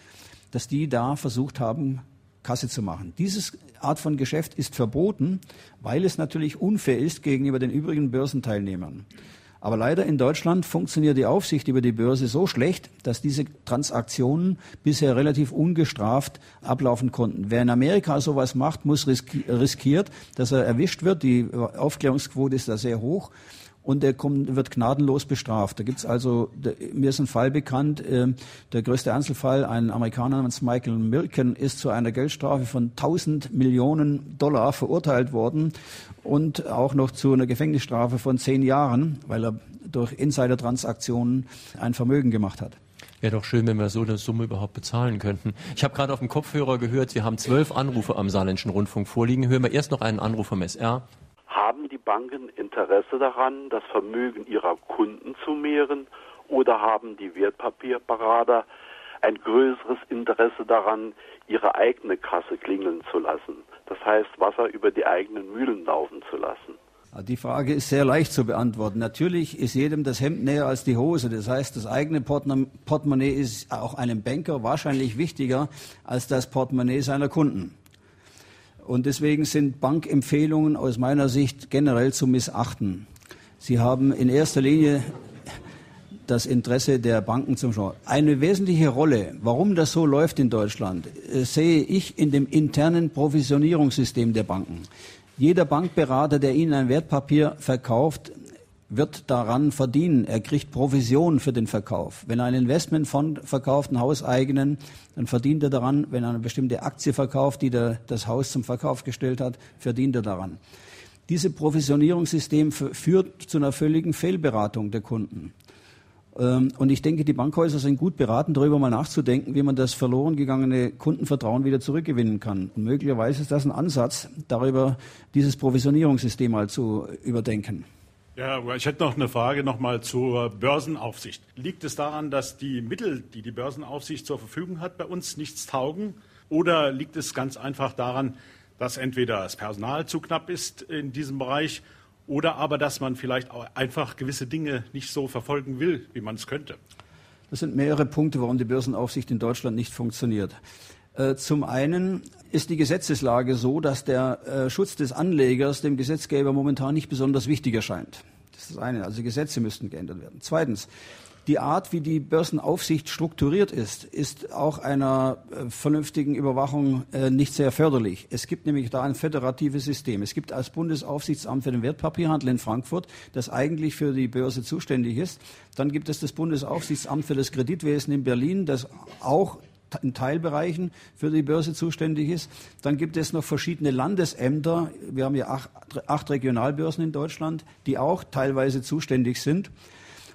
dass die da versucht haben, Kasse zu machen. Diese Art von Geschäft ist verboten, weil es natürlich unfair ist gegenüber den übrigen Börsenteilnehmern. Aber leider in Deutschland funktioniert die Aufsicht über die Börse so schlecht, dass diese Transaktionen bisher relativ ungestraft ablaufen konnten. Wer in Amerika sowas macht, muss riskiert, dass er erwischt wird. Die Aufklärungsquote ist da sehr hoch und er kommt, wird gnadenlos bestraft. Da gibt's also, der, mir ist ein Fall bekannt, äh, der größte Einzelfall, ein Amerikaner namens Michael Milken ist zu einer Geldstrafe von 1000 Millionen Dollar verurteilt worden und auch noch zu einer Gefängnisstrafe von zehn Jahren, weil er durch Insider-Transaktionen ein Vermögen gemacht hat. Wäre doch schön, wenn wir so eine Summe überhaupt bezahlen könnten. Ich habe gerade auf dem Kopfhörer gehört, Sie haben zwölf Anrufe am Saarländischen Rundfunk vorliegen. Hören wir erst noch einen Anruf vom SR. Haben Banken Interesse daran, das Vermögen ihrer Kunden zu mehren oder haben die Wertpapierberater ein größeres Interesse daran, ihre eigene Kasse klingeln zu lassen? Das heißt, Wasser über die eigenen Mühlen laufen zu lassen. Die Frage ist sehr leicht zu beantworten. Natürlich ist jedem das Hemd näher als die Hose. Das heißt, das eigene Portemonnaie ist auch einem Banker wahrscheinlich wichtiger als das Portemonnaie seiner Kunden. Und deswegen sind Bankempfehlungen aus meiner Sicht generell zu missachten. Sie haben in erster Linie das Interesse der Banken zum Schau. Eine wesentliche Rolle, warum das so läuft in Deutschland, äh, sehe ich in dem internen Provisionierungssystem der Banken. Jeder Bankberater, der Ihnen ein Wertpapier verkauft, wird daran verdienen. Er kriegt Provision für den Verkauf. Wenn er ein Investmentfonds verkauft, einen hauseigenen, dann verdient er daran. Wenn er eine bestimmte Aktie verkauft, die der, das Haus zum Verkauf gestellt hat, verdient er daran. Dieses Provisionierungssystem führt zu einer völligen Fehlberatung der Kunden. Ähm, und ich denke, die Bankhäuser sind gut beraten, darüber mal nachzudenken, wie man das verloren gegangene Kundenvertrauen wieder zurückgewinnen kann. Und möglicherweise ist das ein Ansatz, darüber dieses Provisionierungssystem mal zu überdenken. Ja, ich hätte noch eine Frage nochmal zur Börsenaufsicht. Liegt es daran, dass die Mittel, die die Börsenaufsicht zur Verfügung hat, bei uns nichts taugen? Oder liegt es ganz einfach daran, dass entweder das Personal zu knapp ist in diesem Bereich oder aber, dass man vielleicht auch einfach gewisse Dinge nicht so verfolgen will, wie man es könnte? Das sind mehrere Punkte, warum die Börsenaufsicht in Deutschland nicht funktioniert. Äh, zum einen ist die Gesetzeslage so, dass der äh, Schutz des Anlegers dem Gesetzgeber momentan nicht besonders wichtig erscheint. Das ist das eine. Also Gesetze müssten geändert werden. Zweitens, die Art, wie die Börsenaufsicht strukturiert ist, ist auch einer äh, vernünftigen Überwachung äh, nicht sehr förderlich. Es gibt nämlich da ein föderatives System. Es gibt als Bundesaufsichtsamt für den Wertpapierhandel in Frankfurt, das eigentlich für die Börse zuständig ist. Dann gibt es das Bundesaufsichtsamt für das Kreditwesen in Berlin, das auch in Teilbereichen für die Börse zuständig ist. Dann gibt es noch verschiedene Landesämter. Wir haben ja acht, acht Regionalbörsen in Deutschland, die auch teilweise zuständig sind.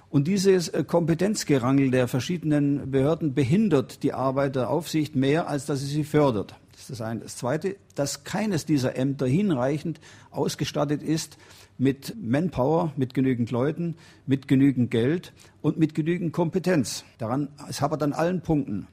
Und dieses äh, Kompetenzgerangel der verschiedenen Behörden behindert die Arbeit der Aufsicht mehr, als dass sie sie fördert. Das ist das eine. Das zweite, dass keines dieser Ämter hinreichend ausgestattet ist mit Manpower, mit genügend Leuten, mit genügend Geld und mit genügend Kompetenz. Daran, es hapert an allen Punkten.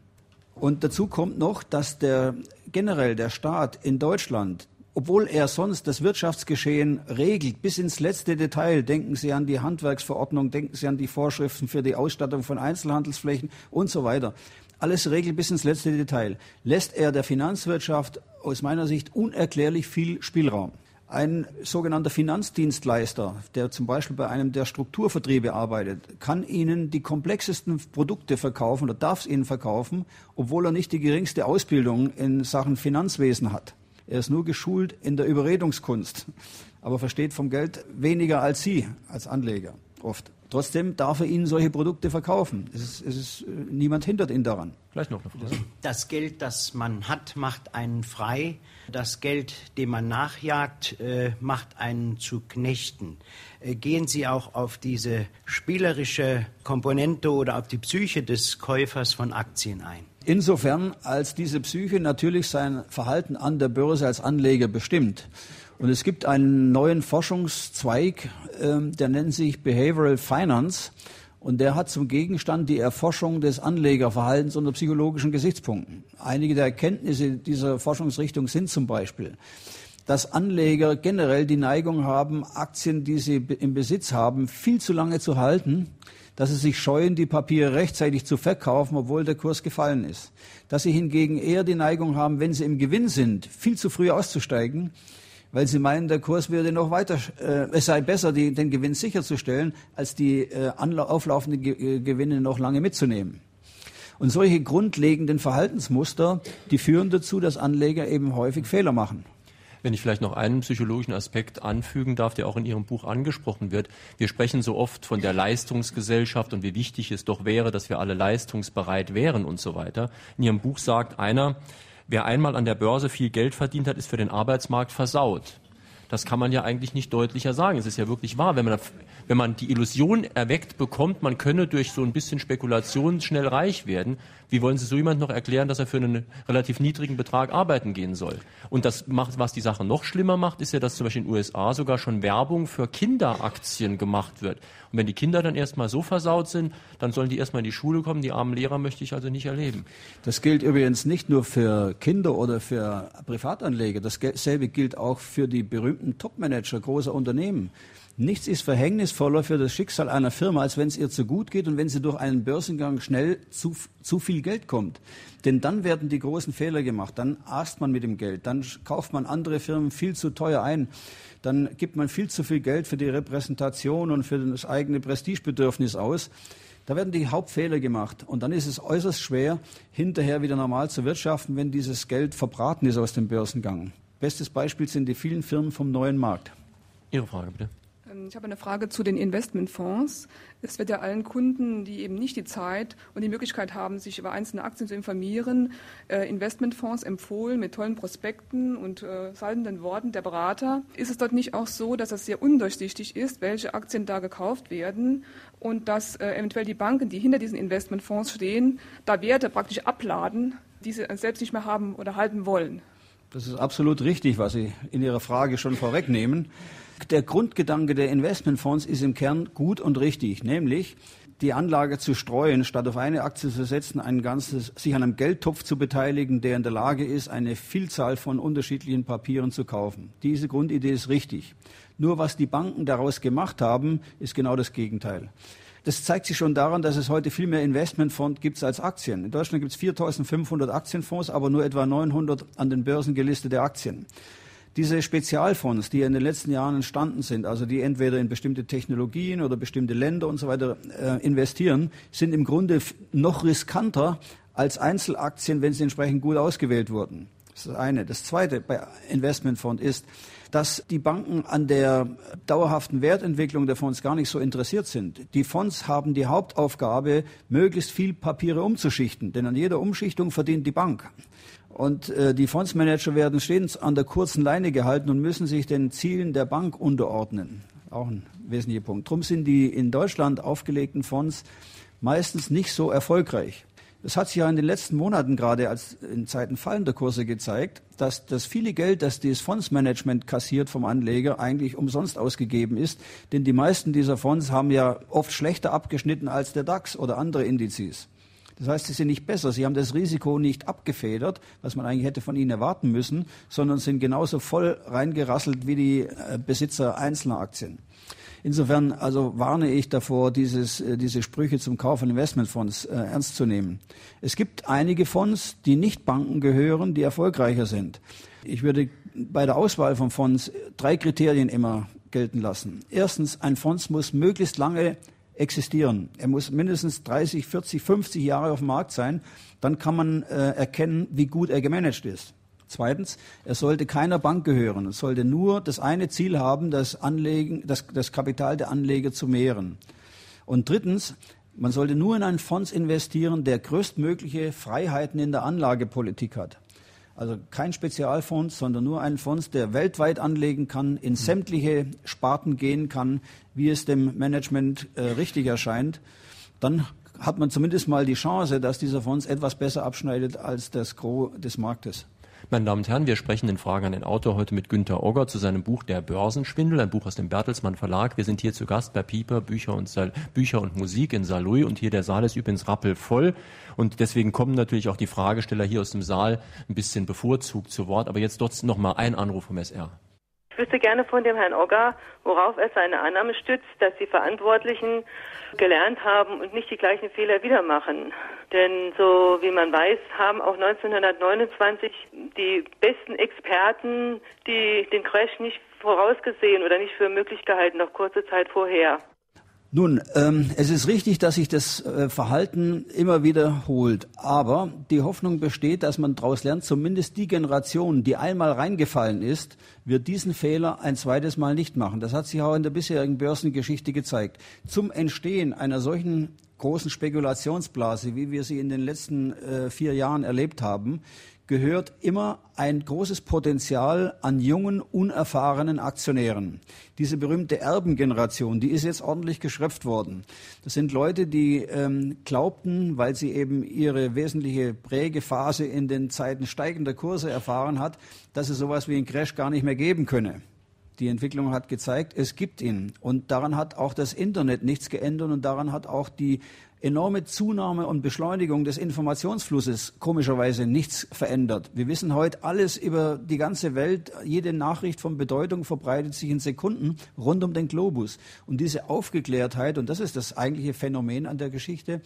Und dazu kommt noch, dass der generell der Staat in Deutschland, obwohl er sonst das Wirtschaftsgeschehen regelt bis ins letzte Detail, denken Sie an die Handwerksverordnung, denken Sie an die Vorschriften für die Ausstattung von Einzelhandelsflächen und so weiter. Alles regelt bis ins letzte Detail. Lässt er der Finanzwirtschaft aus meiner Sicht unerklärlich viel Spielraum. Ein sogenannter Finanzdienstleister, der zum Beispiel bei einem der Strukturvertriebe arbeitet, kann Ihnen die komplexesten Produkte verkaufen oder darf es Ihnen verkaufen, obwohl er nicht die geringste Ausbildung in Sachen Finanzwesen hat. Er ist nur geschult in der Überredungskunst, aber versteht vom Geld weniger als Sie als Anleger oft. Trotzdem darf er Ihnen solche Produkte verkaufen. Es ist, es ist, äh, niemand hindert ihn daran. Gleich noch eine Frage. Das Geld, das man hat, macht einen frei. Das Geld, dem man nachjagt, äh, macht einen zu Knechten. Äh, gehen Sie auch auf diese spielerische Komponente oder auf die Psyche des Käufers von Aktien ein? Insofern, als diese Psyche natürlich sein Verhalten an der Börse als Anleger bestimmt. Und es gibt einen neuen Forschungszweig, ähm, der nennt sich Behavioral Finance. Und der hat zum Gegenstand die Erforschung des Anlegerverhaltens unter psychologischen Gesichtspunkten. Einige der Erkenntnisse dieser Forschungsrichtung sind zum Beispiel, dass Anleger generell die Neigung haben, Aktien, die sie im Besitz haben, viel zu lange zu halten, dass sie sich scheuen, die Papiere rechtzeitig zu verkaufen, obwohl der Kurs gefallen ist. Dass sie hingegen eher die Neigung haben, wenn sie im Gewinn sind, viel zu früh auszusteigen, weil sie meinen, der Kurs würde noch weiter, äh, es sei besser, die, den Gewinn sicherzustellen, als die äh, auflaufenden Ge äh, Gewinne noch lange mitzunehmen. Und solche grundlegenden Verhaltensmuster, die führen dazu, dass Anleger eben häufig Fehler machen. Wenn ich vielleicht noch einen psychologischen Aspekt anfügen darf, der auch in Ihrem Buch angesprochen wird. Wir sprechen so oft von der Leistungsgesellschaft und wie wichtig es doch wäre, dass wir alle leistungsbereit wären und so weiter. In Ihrem Buch sagt einer, wer einmal an der Börse viel Geld verdient hat, ist für den Arbeitsmarkt versaut. Das kann man ja eigentlich nicht deutlicher sagen. Es ist ja wirklich wahr, wenn man, wenn man die Illusion erweckt bekommt, man könne durch so ein bisschen Spekulation schnell reich werden, wie wollen Sie so jemand noch erklären, dass er für einen relativ niedrigen Betrag arbeiten gehen soll? Und das macht, was die Sache noch schlimmer macht, ist ja, dass zum Beispiel in den USA sogar schon Werbung für Kinderaktien gemacht wird. Und wenn die Kinder dann erstmal so versaut sind, dann sollen die erstmal in die Schule kommen. Die armen Lehrer möchte ich also nicht erleben. Das gilt übrigens nicht nur für Kinder oder für Privatanleger. Dasselbe gilt auch für die berühmten Topmanager großer Unternehmen. Nichts ist verhängnisvoller für das Schicksal einer Firma, als wenn es ihr zu gut geht und wenn sie durch einen Börsengang schnell zu, zu viel Geld kommt. Denn dann werden die großen Fehler gemacht. Dann aßt man mit dem Geld. Dann kauft man andere Firmen viel zu teuer ein. Dann gibt man viel zu viel Geld für die Repräsentation und für das eigene Prestigebedürfnis aus. Da werden die Hauptfehler gemacht. Und dann ist es äußerst schwer, hinterher wieder normal zu wirtschaften, wenn dieses Geld verbraten ist aus dem Börsengang. Bestes Beispiel sind die vielen Firmen vom neuen Markt. Ihre Frage bitte. Ähm, ich habe eine Frage zu den Investmentfonds. Es wird ja allen Kunden, die eben nicht die Zeit und die Möglichkeit haben, sich über einzelne Aktien zu informieren, äh, Investmentfonds empfohlen mit tollen Prospekten und äh, salbenden Worten der Berater. Ist es dort nicht auch so, dass es sehr undurchsichtig ist, welche Aktien da gekauft werden und dass äh, eventuell die Banken, die hinter diesen Investmentfonds stehen, da Werte praktisch abladen, die sie selbst nicht mehr haben oder halten wollen? Das ist absolut richtig, was Sie in Ihrer Frage schon vorwegnehmen der Grundgedanke der Investmentfonds ist im Kern gut und richtig, nämlich die Anlage zu streuen, statt auf eine Aktie zu setzen, ein ganzes, sich an einem Geldtopf zu beteiligen, der in der Lage ist, eine Vielzahl von unterschiedlichen Papieren zu kaufen. Diese Grundidee ist richtig. Nur was die Banken daraus gemacht haben, ist genau das Gegenteil. Das zeigt sich schon daran, dass es heute viel mehr Investmentfonds gibt als Aktien. In Deutschland gibt es 4.500 Aktienfonds, aber nur etwa 900 an den Börsen gelistete Aktien. Diese Spezialfonds, die in den letzten Jahren entstanden sind, also die entweder in bestimmte Technologien oder bestimmte Länder und so weiter äh, investieren, sind im Grunde noch riskanter als Einzelaktien, wenn sie entsprechend gut ausgewählt wurden. Das ist das eine. Das zweite bei Investmentfonds ist, dass die Banken an der dauerhaften Wertentwicklung der Fonds gar nicht so interessiert sind. Die Fonds haben die Hauptaufgabe, möglichst viel Papiere umzuschichten, denn an jeder Umschichtung verdient die Bank. Und äh, die Fondsmanager werden stets an der kurzen Leine gehalten und müssen sich den Zielen der Bank unterordnen. Auch ein wesentlicher Punkt. Darum sind die in Deutschland aufgelegten Fonds meistens nicht so erfolgreich. Es hat sich ja in den letzten Monaten gerade als in Zeiten fallender Kurse gezeigt, dass das viele Geld, das das Fondsmanagement kassiert vom Anleger, eigentlich umsonst ausgegeben ist. Denn die meisten dieser Fonds haben ja oft schlechter abgeschnitten als der DAX oder andere Indizes. Das heißt, sie sind nicht besser. Sie haben das Risiko nicht abgefedert, was man eigentlich hätte von ihnen erwarten müssen, sondern sind genauso voll reingerasselt wie die äh, Besitzer einzelner Aktien. Insofern also warne ich davor, dieses, äh, diese Sprüche zum Kauf von Investmentfonds äh, ernst zu nehmen. Es gibt einige Fonds, die nicht Banken gehören, die erfolgreicher sind. Ich würde bei der Auswahl von Fonds drei Kriterien immer gelten lassen. Erstens, ein Fonds muss möglichst lange existieren. Er muss mindestens 30, 40, 50 Jahre auf dem Markt sein. Dann kann man äh, erkennen, wie gut er gemanagt ist. Zweitens, er sollte keiner Bank gehören. Es sollte nur das eine Ziel haben, das, Anlegen, das, das Kapital der Anleger zu mehren. Und drittens, man sollte nur in einen Fonds investieren, der größtmögliche Freiheiten in der Anlagepolitik hat. Also kein Spezialfonds, sondern nur ein Fonds, der weltweit anlegen kann, in sämtliche Sparten gehen kann, wie es dem Management äh, richtig erscheint. Dann hat man zumindest mal die Chance, dass dieser Fonds etwas besser abschneidet als das Gros des Marktes. Meine Damen und Herren, wir sprechen in Fragen an den Autor heute mit Günter Ogger zu seinem Buch Der Börsenschwindel, ein Buch aus dem Bertelsmann Verlag. Wir sind hier zu Gast bei Pieper Bücher und, Sal Bücher und Musik in Saarlouis und hier der Saal ist übrigens rappelvoll und deswegen kommen natürlich auch die Fragesteller hier aus dem Saal ein bisschen bevorzugt zu Wort. Aber jetzt trotzdem noch mal ein Anruf vom SR. Ich wüsste gerne von dem Herrn Ogger, worauf er seine Annahme stützt, dass die Verantwortlichen gelernt haben und nicht die gleichen Fehler wieder machen. Denn so wie man weiß, haben auch 1929 die besten Experten die den Crash nicht vorausgesehen oder nicht für möglich gehalten, noch kurze Zeit vorher. Nun, ähm, es ist richtig, dass sich das äh, Verhalten immer wiederholt. Aber die Hoffnung besteht, dass man daraus lernt, zumindest die Generation, die einmal reingefallen ist, wird diesen Fehler ein zweites Mal nicht machen. Das hat sich auch in der bisherigen Börsengeschichte gezeigt. Zum Entstehen einer solchen großen Spekulationsblase, wie wir sie in den letzten äh, vier Jahren erlebt haben, gehört immer ein großes Potenzial an jungen, unerfahrenen Aktionären. Diese berühmte Erbengeneration, die ist jetzt ordentlich geschröpft worden. Das sind Leute, die ähm, glaubten, weil sie eben ihre wesentliche Prägephase in den Zeiten steigender Kurse erfahren hat, dass es sowas wie einen Crash gar nicht mehr geben könne. Die Entwicklung hat gezeigt, es gibt ihn. Und daran hat auch das Internet nichts geändert und daran hat auch die enorme Zunahme und Beschleunigung des Informationsflusses komischerweise nichts verändert. Wir wissen heute alles über die ganze Welt. Jede Nachricht von Bedeutung verbreitet sich in Sekunden rund um den Globus. Und diese Aufgeklärtheit, und das ist das eigentliche Phänomen an der Geschichte,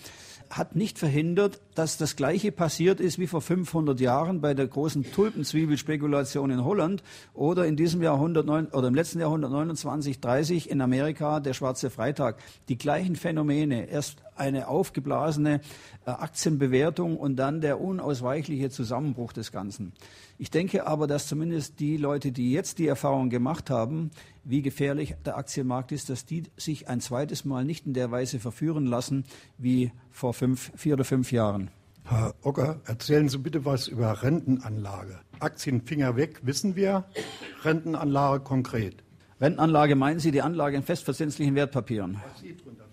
hat nicht verhindert, dass das Gleiche passiert ist wie vor 500 Jahren bei der großen Tulpenzwiebelspekulation in Holland oder in diesem Jahrhundert oder im letzten Jahrhundert 29, 30 in Amerika der Schwarze Freitag. Die gleichen Phänomene. Erst eine aufgeblasene äh, Aktienbewertung und dann der unausweichliche Zusammenbruch des Ganzen. Ich denke aber, dass zumindest die Leute, die jetzt die Erfahrung gemacht haben, wie gefährlich der Aktienmarkt ist, dass die sich ein zweites Mal nicht in der Weise verführen lassen wie vor fünf, vier oder fünf Jahren. Herr Ocker, erzählen Sie bitte was über Rentenanlage. Aktienfinger weg, wissen wir. Rentenanlage konkret. Rentenanlage meinen Sie die Anlage in festverzinslichen Wertpapieren? Was Sie drunter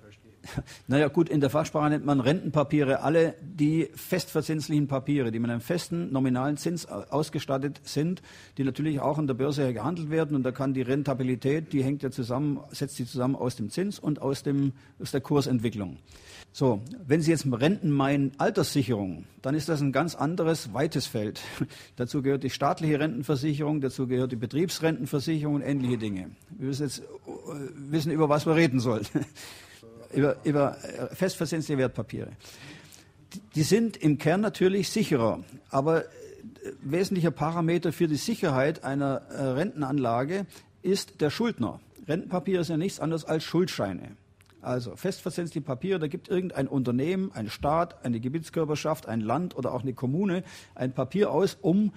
naja gut, in der Fachsprache nennt man Rentenpapiere alle die festverzinslichen Papiere, die mit einem festen nominalen Zins ausgestattet sind, die natürlich auch an der Börse gehandelt werden. Und da kann die Rentabilität, die hängt ja zusammen, setzt sie zusammen aus dem Zins und aus, dem, aus der Kursentwicklung. So, wenn Sie jetzt Renten meinen, Alterssicherung, dann ist das ein ganz anderes, weites Feld. dazu gehört die staatliche Rentenversicherung, dazu gehört die Betriebsrentenversicherung und ähnliche Dinge. Wir müssen jetzt äh, wissen, über was wir reden sollen über, über äh, festverzinsliche Wertpapiere. Die sind im Kern natürlich sicherer, aber äh, wesentlicher Parameter für die Sicherheit einer äh, Rentenanlage ist der Schuldner. Rentenpapiere sind ja nichts anderes als Schuldscheine. Also festverzinsliche Papiere, da gibt irgendein Unternehmen, ein Staat, eine Gebietskörperschaft, ein Land oder auch eine Kommune ein Papier aus, um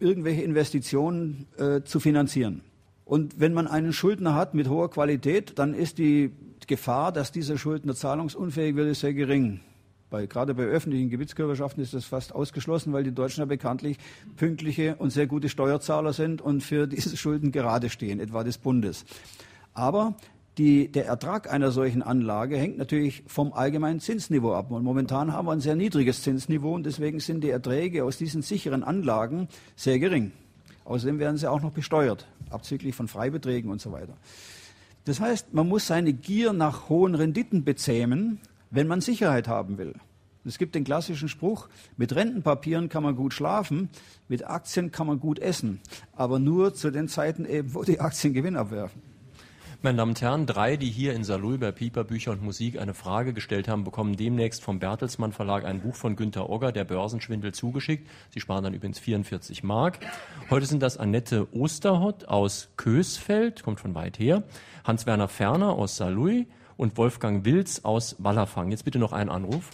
irgendwelche Investitionen äh, zu finanzieren. Und wenn man einen Schuldner hat mit hoher Qualität, dann ist die Gefahr, dass dieser Schuldner zahlungsunfähig wird, ist sehr gering. Bei, gerade bei öffentlichen Gebietskörperschaften ist das fast ausgeschlossen, weil die Deutschen ja bekanntlich pünktliche und sehr gute Steuerzahler sind und für diese Schulden gerade stehen, etwa des Bundes. Aber die, der Ertrag einer solchen Anlage hängt natürlich vom allgemeinen Zinsniveau ab. Und momentan haben wir ein sehr niedriges Zinsniveau und deswegen sind die Erträge aus diesen sicheren Anlagen sehr gering. Außerdem werden sie auch noch besteuert, abzüglich von Freibeträgen und so weiter. Das heißt, man muss seine Gier nach hohen Renditen bezähmen, wenn man Sicherheit haben will. Es gibt den klassischen Spruch, mit Rentenpapieren kann man gut schlafen, mit Aktien kann man gut essen, aber nur zu den Zeiten eben, wo die Aktien Gewinn abwerfen. Meine Damen und Herren, drei, die hier in Saarlouis bei Pieper Bücher und Musik eine Frage gestellt haben, bekommen demnächst vom Bertelsmann Verlag ein Buch von Günter Ogger, der Börsenschwindel, zugeschickt. Sie sparen dann übrigens 44 Mark. Heute sind das Annette Osterhott aus Kösfeld, kommt von weit her, Hans-Werner Ferner aus Saarlouis und Wolfgang Wilz aus Wallerfang. Jetzt bitte noch einen Anruf.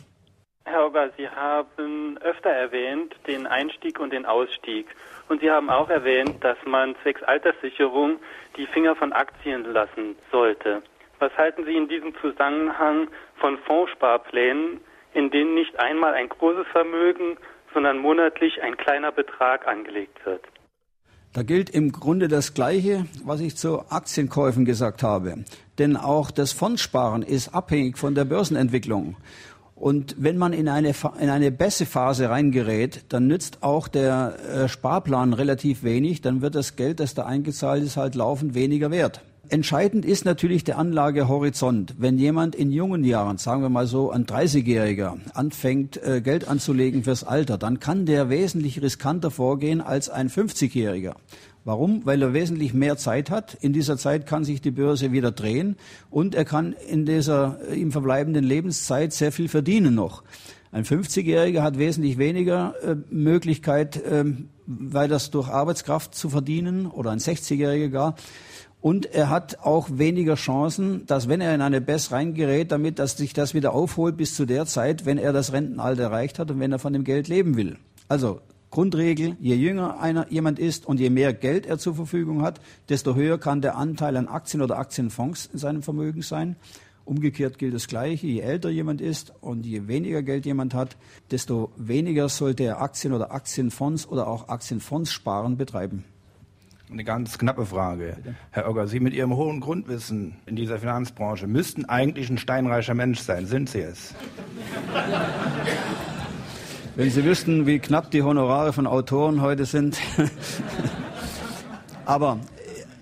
Herr Ogger, Sie haben öfter erwähnt den Einstieg und den Ausstieg. Und Sie haben auch erwähnt, dass man zwecks Alterssicherung die Finger von Aktien lassen sollte. Was halten Sie in diesem Zusammenhang von Fondssparplänen, in denen nicht einmal ein großes Vermögen, sondern monatlich ein kleiner Betrag angelegt wird? Da gilt im Grunde das Gleiche, was ich zu Aktienkäufen gesagt habe. Denn auch das Fondssparen ist abhängig von der Börsenentwicklung. Und wenn man in eine, in eine Bässe-Phase reingerät, dann nützt auch der äh, Sparplan relativ wenig. Dann wird das Geld, das da eingezahlt ist, halt laufend weniger wert. Entscheidend ist natürlich der Anlagehorizont. Wenn jemand in jungen Jahren, sagen wir mal so ein 30-Jähriger, anfängt, äh, Geld anzulegen fürs Alter, dann kann der wesentlich riskanter vorgehen als ein 50-Jähriger. Warum? Weil er wesentlich mehr Zeit hat. In dieser Zeit kann sich die Börse wieder drehen und er kann in dieser äh, ihm verbleibenden Lebenszeit sehr viel verdienen noch. Ein 50-Jähriger hat wesentlich weniger äh, Möglichkeit, äh, weil das durch Arbeitskraft zu verdienen oder ein 60-Jähriger gar. Und er hat auch weniger Chancen, dass wenn er in eine BES reingerät, damit dass sich das wieder aufholt bis zu der Zeit, wenn er das Rentenalter erreicht hat und wenn er von dem Geld leben will. Also Grundregel, je jünger einer, jemand ist und je mehr Geld er zur Verfügung hat, desto höher kann der Anteil an Aktien oder Aktienfonds in seinem Vermögen sein. Umgekehrt gilt das Gleiche. Je älter jemand ist und je weniger Geld jemand hat, desto weniger sollte er Aktien oder Aktienfonds oder auch Aktienfonds sparen betreiben. Eine ganz knappe Frage. Herr Ogger, Sie mit Ihrem hohen Grundwissen in dieser Finanzbranche müssten eigentlich ein steinreicher Mensch sein. Sind Sie es? Wenn Sie wüssten, wie knapp die Honorare von Autoren heute sind. Aber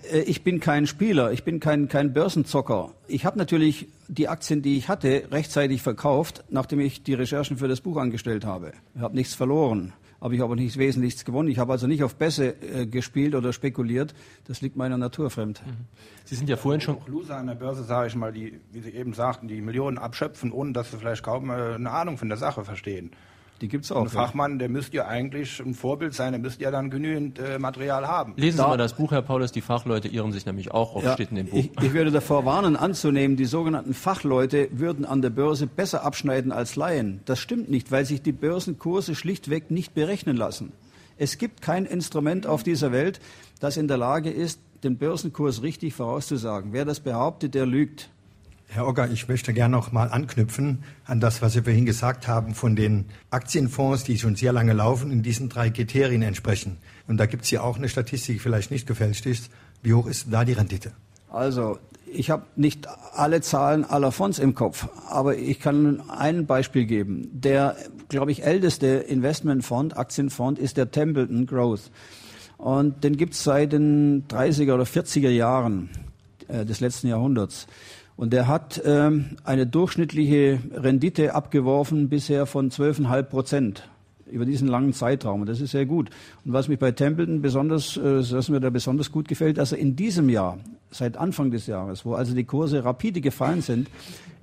äh, ich bin kein Spieler, ich bin kein, kein Börsenzocker. Ich habe natürlich die Aktien, die ich hatte, rechtzeitig verkauft, nachdem ich die Recherchen für das Buch angestellt habe. Ich habe nichts verloren, aber ich habe auch nichts Wesentliches gewonnen. Ich habe also nicht auf Bässe äh, gespielt oder spekuliert. Das liegt meiner Natur fremd. Mhm. Sie sind ja vorhin schon... Loser an der Börse, sage ich mal, die, wie Sie eben sagten, die Millionen abschöpfen, ohne dass sie vielleicht kaum äh, eine Ahnung von der Sache verstehen. Die gibt's auch. Ein Fachmann, der müsste ja eigentlich ein Vorbild sein, der müsste ja dann genügend äh, Material haben. Lesen Sie da, mal das Buch, Herr Paulus, die Fachleute irren sich nämlich auch oft, ja, steht in dem Buch. Ich, ich würde davor warnen, anzunehmen, die sogenannten Fachleute würden an der Börse besser abschneiden als Laien. Das stimmt nicht, weil sich die Börsenkurse schlichtweg nicht berechnen lassen. Es gibt kein Instrument auf dieser Welt, das in der Lage ist, den Börsenkurs richtig vorauszusagen. Wer das behauptet, der lügt. Herr Ogger, ich möchte gerne noch mal anknüpfen an das, was Sie vorhin gesagt haben von den Aktienfonds, die schon sehr lange laufen, in diesen drei Kriterien entsprechen. Und da gibt es ja auch eine Statistik, die vielleicht nicht gefälscht ist. Wie hoch ist da die Rendite? Also, ich habe nicht alle Zahlen aller Fonds im Kopf, aber ich kann ein Beispiel geben. Der, glaube ich, älteste Investmentfonds, Aktienfonds, ist der Templeton Growth. Und den gibt es seit den 30er oder 40er Jahren äh, des letzten Jahrhunderts. Und er hat ähm, eine durchschnittliche Rendite abgeworfen bisher von 12,5 Prozent über diesen langen Zeitraum. Und das ist sehr gut. Und was mich bei Templeton besonders, äh, was mir da besonders gut gefällt, dass er in diesem Jahr, seit Anfang des Jahres, wo also die Kurse rapide gefallen sind,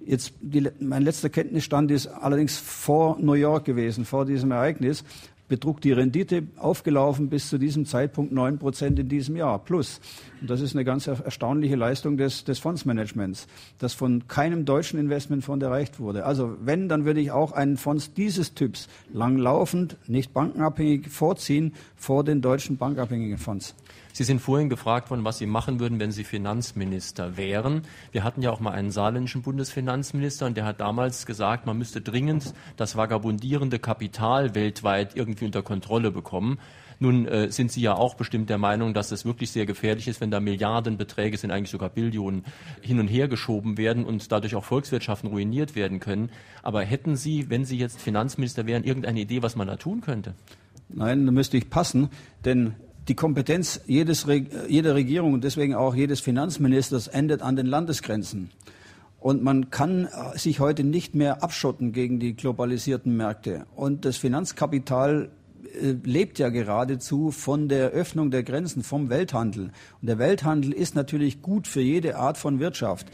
jetzt die, mein letzter Kenntnisstand ist allerdings vor New York gewesen, vor diesem Ereignis, betrug die Rendite aufgelaufen bis zu diesem Zeitpunkt neun Prozent in diesem Jahr plus. Und das ist eine ganz erstaunliche Leistung des, des Fondsmanagements, das von keinem deutschen Investmentfonds erreicht wurde. Also wenn, dann würde ich auch einen Fonds dieses Typs langlaufend, nicht bankenabhängig vorziehen vor den deutschen bankabhängigen Fonds. Sie sind vorhin gefragt worden, was Sie machen würden, wenn Sie Finanzminister wären. Wir hatten ja auch mal einen saarländischen Bundesfinanzminister und der hat damals gesagt, man müsste dringend das vagabundierende Kapital weltweit irgendwie unter Kontrolle bekommen. Nun äh, sind Sie ja auch bestimmt der Meinung, dass es wirklich sehr gefährlich ist, wenn da Milliardenbeträge, sind eigentlich sogar Billionen, hin und her geschoben werden und dadurch auch Volkswirtschaften ruiniert werden können. Aber hätten Sie, wenn Sie jetzt Finanzminister wären, irgendeine Idee, was man da tun könnte? Nein, da müsste ich passen, denn die Kompetenz jedes, jeder Regierung und deswegen auch jedes Finanzministers endet an den Landesgrenzen. Und man kann äh, sich heute nicht mehr abschotten gegen die globalisierten Märkte. Und das Finanzkapital äh, lebt ja geradezu von der Öffnung der Grenzen, vom Welthandel. Und der Welthandel ist natürlich gut für jede Art von Wirtschaft.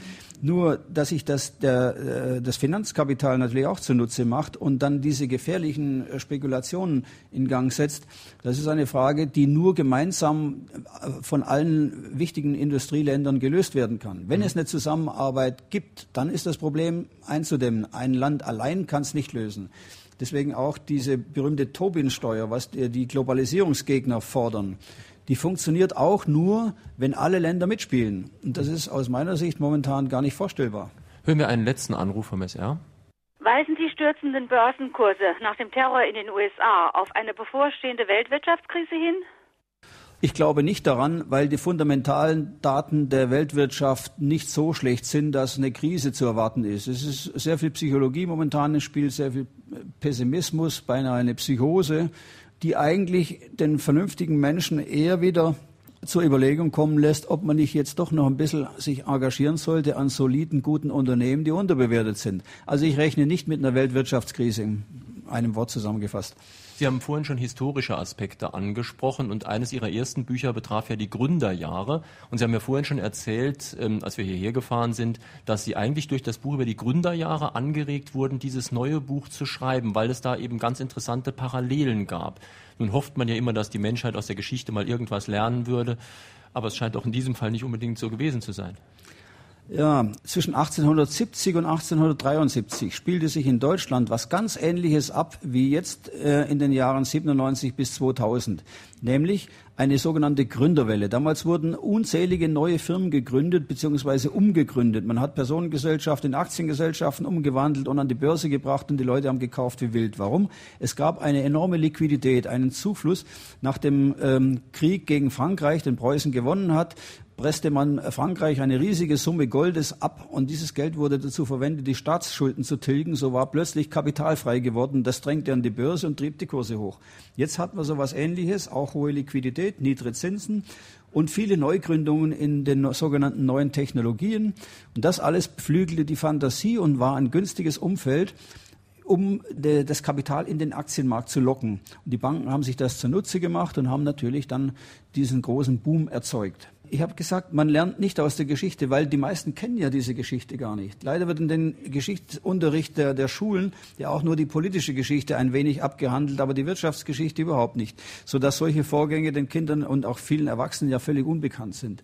Nur, dass sich das, der, äh, das Finanzkapital natürlich auch zunutze macht und dann diese gefährlichen äh, Spekulationen in Gang setzt, das ist eine Frage, die nur gemeinsam von allen wichtigen Industrieländern gelöst werden kann. Wenn mhm. es eine Zusammenarbeit gibt, dann ist das Problem einzudämmen. Ein Land allein kann es nicht lösen. Deswegen auch diese berühmte Tobin-Steuer, was die Globalisierungsgegner fordern. Die funktioniert auch nur, wenn alle Länder mitspielen. Und das ist aus meiner Sicht momentan gar nicht vorstellbar. Hören wir einen letzten Anruf vom SR. Weisen die stürzenden Börsenkurse nach dem Terror in den USA auf eine bevorstehende Weltwirtschaftskrise hin? Ich glaube nicht daran, weil die fundamentalen Daten der Weltwirtschaft nicht so schlecht sind, dass eine Krise zu erwarten ist. Es ist sehr viel Psychologie momentan im Spiel, sehr viel Pessimismus, beinahe eine Psychose, die eigentlich den vernünftigen Menschen eher wieder zur Überlegung kommen lässt, ob man nicht jetzt doch noch ein bisschen sich engagieren sollte an soliden, guten Unternehmen, die unterbewertet sind. Also ich rechne nicht mit einer Weltwirtschaftskrise in einem Wort zusammengefasst. Sie haben vorhin schon historische Aspekte angesprochen und eines Ihrer ersten Bücher betraf ja die Gründerjahre. Und Sie haben ja vorhin schon erzählt, ähm, als wir hierher gefahren sind, dass Sie eigentlich durch das Buch über die Gründerjahre angeregt wurden, dieses neue Buch zu schreiben, weil es da eben ganz interessante Parallelen gab. Nun hofft man ja immer, dass die Menschheit aus der Geschichte mal irgendwas lernen würde, aber es scheint auch in diesem Fall nicht unbedingt so gewesen zu sein. Ja, zwischen 1870 und 1873 spielte sich in Deutschland was ganz Ähnliches ab wie jetzt äh, in den Jahren 97 bis 2000, nämlich eine sogenannte Gründerwelle. Damals wurden unzählige neue Firmen gegründet bzw. umgegründet. Man hat Personengesellschaften in Aktiengesellschaften umgewandelt und an die Börse gebracht und die Leute haben gekauft wie wild. Warum? Es gab eine enorme Liquidität, einen Zufluss nach dem ähm, Krieg gegen Frankreich, den Preußen gewonnen hat presste man Frankreich eine riesige Summe Goldes ab und dieses Geld wurde dazu verwendet, die Staatsschulden zu tilgen. So war plötzlich kapitalfrei geworden. Das drängte an die Börse und trieb die Kurse hoch. Jetzt hat man so etwas Ähnliches, auch hohe Liquidität, niedrige Zinsen und viele Neugründungen in den sogenannten neuen Technologien. Und das alles beflügelte die Fantasie und war ein günstiges Umfeld, um das Kapital in den Aktienmarkt zu locken. Und die Banken haben sich das zunutze gemacht und haben natürlich dann diesen großen Boom erzeugt ich habe gesagt, man lernt nicht aus der Geschichte, weil die meisten kennen ja diese Geschichte gar nicht. Leider wird in den Geschichtsunterricht der, der Schulen ja auch nur die politische Geschichte ein wenig abgehandelt, aber die Wirtschaftsgeschichte überhaupt nicht, sodass solche Vorgänge den Kindern und auch vielen Erwachsenen ja völlig unbekannt sind.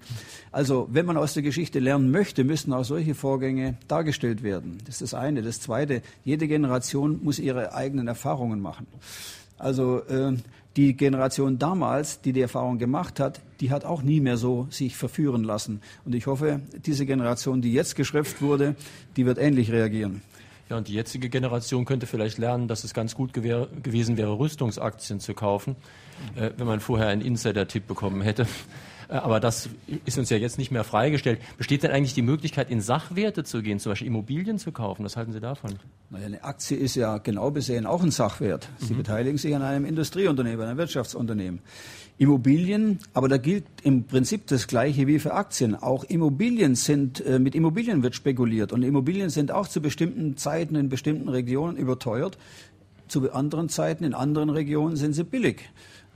Also wenn man aus der Geschichte lernen möchte, müssen auch solche Vorgänge dargestellt werden. Das ist das eine. Das zweite, jede Generation muss ihre eigenen Erfahrungen machen. Also äh, die Generation damals, die die Erfahrung gemacht hat, die hat auch nie mehr so sich verführen lassen. Und ich hoffe, diese Generation, die jetzt geschrifft wurde, die wird ähnlich reagieren. Ja, und die jetzige Generation könnte vielleicht lernen, dass es ganz gut gewesen wäre, Rüstungsaktien zu kaufen, äh, wenn man vorher einen Insider-Tipp bekommen hätte. Äh, aber das ist uns ja jetzt nicht mehr freigestellt. Besteht denn eigentlich die Möglichkeit, in Sachwerte zu gehen, zum Beispiel Immobilien zu kaufen? Was halten Sie davon? Naja, eine Aktie ist ja genau besehen auch ein Sachwert. Sie mhm. beteiligen sich an einem Industrieunternehmen, einem Wirtschaftsunternehmen. Immobilien, aber da gilt im Prinzip das Gleiche wie für Aktien. Auch Immobilien sind, äh, mit Immobilien wird spekuliert und Immobilien sind auch zu bestimmten Zeiten in bestimmten Regionen überteuert. Zu anderen Zeiten in anderen Regionen sind sie billig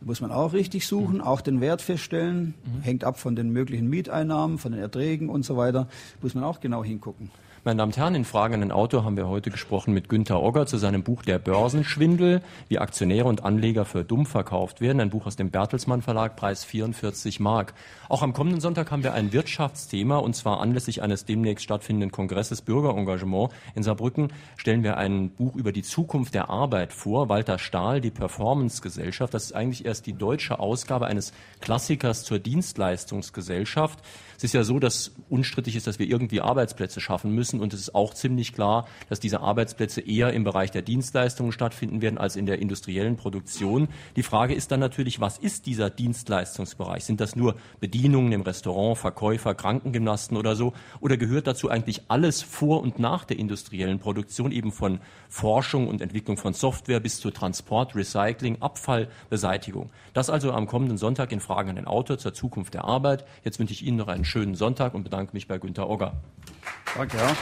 muss man auch richtig suchen, mhm. auch den Wert feststellen. Mhm. Hängt ab von den möglichen Mieteinnahmen, von den Erträgen und so weiter. Muss man auch genau hingucken. Meine Damen und Herren, in Fragen an den Autor haben wir heute gesprochen mit Günter Ogger zu seinem Buch Der Börsenschwindel, wie Aktionäre und Anleger für dumm verkauft werden. Ein Buch aus dem Bertelsmann Verlag, Preis 44 Mark. Auch am kommenden Sonntag haben wir ein Wirtschaftsthema und zwar anlässlich eines demnächst stattfindenden Kongresses Bürgerengagement in Saarbrücken stellen wir ein Buch über die Zukunft der Arbeit vor. Walter Stahl, die Performance-Gesellschaft. Das ist eigentlich erst die deutsche Ausgabe eines Klassikers zur Dienstleistungsgesellschaft. Es ist ja so, dass unstrittig ist, dass wir irgendwie Arbeitsplätze schaffen müssen und es ist auch ziemlich klar, dass diese Arbeitsplätze eher im Bereich der Dienstleistungen stattfinden werden als in der industriellen Produktion. Die Frage ist dann natürlich, was ist dieser Dienstleistungsbereich? Sind das nur Bedienungen im Restaurant, Verkäufer, Krankengymnasten oder so? Oder gehört dazu eigentlich alles vor und nach der industriellen Produktion, eben von Forschung und Entwicklung von Software bis zu Transport, Recycling, Abfallbeseitigung? Das also am kommenden Sonntag in Fragen an den Autor zur Zukunft der Arbeit. Jetzt wünsche ich Ihnen noch einen schönen Sonntag und bedanke mich bei Günter Ogger. Danke. Ja.